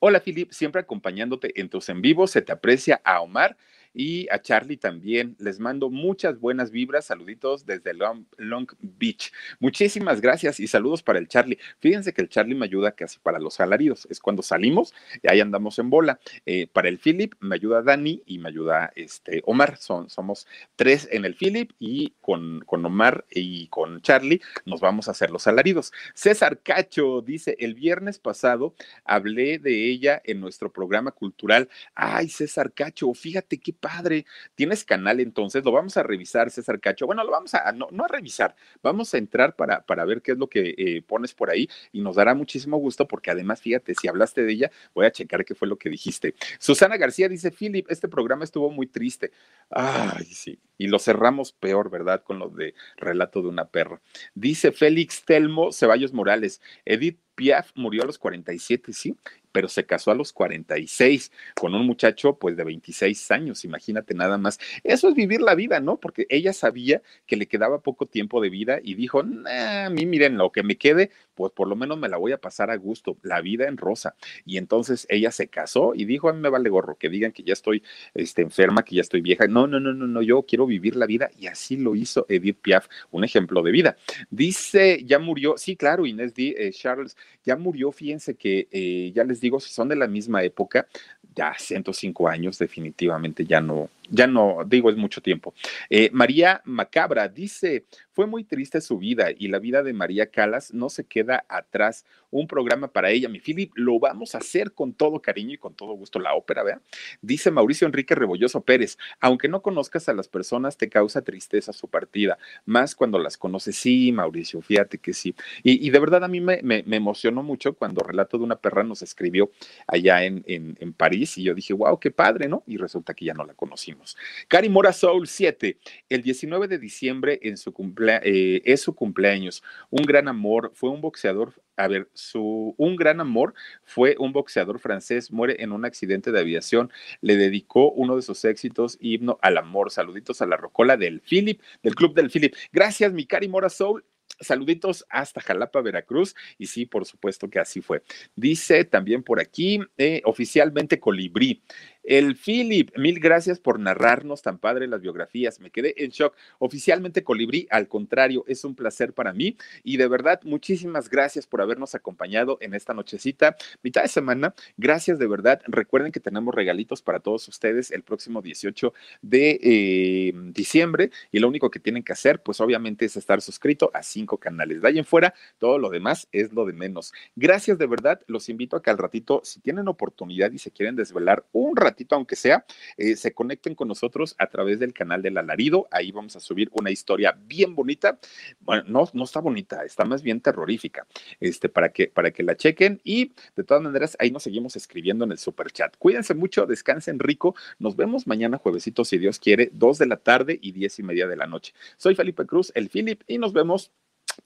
Hola Philip, siempre acompañándote en tus en vivos, se te aprecia a Omar y a Charlie también. Les mando muchas buenas vibras, saluditos desde Long, Beach. Muchísimas gracias y saludos para el Charlie. Fíjense que el Charlie me ayuda casi para los salarios, es cuando salimos y ahí andamos en bola. Eh, para el Philip me ayuda Dani y me ayuda este Omar, Son, somos tres en el Philip y con, con Omar y con Charlie nos vamos a hacer los salaridos. César Cacho dice, el viernes pasado hablé de ella en nuestro programa cultural. Ay, César Cacho, fíjate qué padre. ¿Tienes canal entonces? Lo vamos a revisar, César Cacho. Bueno, lo vamos a, no, a revisar, vamos a entrar para, para ver qué es lo que eh, pones por ahí y nos dará muchísimo gusto porque además, fíjate, si hablaste de ella, voy a checar qué fue lo que dijiste. Susana García dice, Philip, este programa estuvo muy triste. Ay, sí. Y lo cerramos peor, ¿verdad? Con lo de relato de una perra. Dice Félix Telmo Ceballos Morales, Edith Piaf murió a los 47, sí, pero se casó a los 46 con un muchacho pues de 26 años, imagínate nada más. Eso es vivir la vida, ¿no? Porque ella sabía que le quedaba poco tiempo de vida y dijo, a mí miren, lo que me quede, pues por lo menos me la voy a pasar a gusto, la vida en rosa. Y entonces ella se casó y dijo, a mí me vale gorro, que digan que ya estoy este, enferma, que ya estoy vieja. No, no, no, no, no, yo quiero vivir la vida y así lo hizo Edith Piaf, un ejemplo de vida. Dice, ya murió, sí, claro, Inés D. Eh, Charles, ya murió, fíjense que eh, ya les digo, si son de la misma época, ya 105 años definitivamente ya no, ya no, digo, es mucho tiempo. Eh, María Macabra dice, fue muy triste su vida y la vida de María Calas no se queda atrás. Un programa para ella, mi Philip, lo vamos a hacer con todo cariño y con todo gusto la ópera, ¿vea? Dice Mauricio Enrique Rebolloso Pérez, aunque no conozcas a las personas, te causa tristeza su partida, más cuando las conoces. Sí, Mauricio, fíjate que sí. Y, de verdad a mí me, emocionó mucho cuando Relato de una perra nos escribió allá en, en París y yo dije, wow, qué padre, ¿no? Y resulta que ya no la conocimos. Cari Mora Soul 7, el 19 de diciembre en su eh, es su cumpleaños. Un gran amor, fue un boxeador, a ver, su, un gran amor fue un boxeador francés, muere en un accidente de aviación, le dedicó uno de sus éxitos, himno al amor. Saluditos a la rocola del Philip, del Club del Philip. Gracias, mi Cari Mora Soul. Saluditos hasta Jalapa, Veracruz. Y sí, por supuesto que así fue. Dice también por aquí, eh, oficialmente Colibrí. El Philip, mil gracias por narrarnos tan padre las biografías. Me quedé en shock. Oficialmente Colibrí, al contrario, es un placer para mí. Y de verdad, muchísimas gracias por habernos acompañado en esta nochecita, mitad de semana. Gracias de verdad. Recuerden que tenemos regalitos para todos ustedes el próximo 18 de eh, diciembre. Y lo único que tienen que hacer, pues obviamente, es estar suscrito a cinco canales. De ahí en fuera, todo lo demás es lo de menos. Gracias de verdad. Los invito a que al ratito, si tienen oportunidad y se quieren desvelar un ratito, aunque sea, eh, se conecten con nosotros a través del canal del alarido. Ahí vamos a subir una historia bien bonita. Bueno, no, no está bonita, está más bien terrorífica, este, para que, para que la chequen. Y de todas maneras, ahí nos seguimos escribiendo en el super chat. Cuídense mucho, descansen rico. Nos vemos mañana juevesito, si Dios quiere, dos de la tarde y diez y media de la noche. Soy Felipe Cruz, el Philip, y nos vemos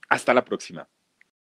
hasta la próxima.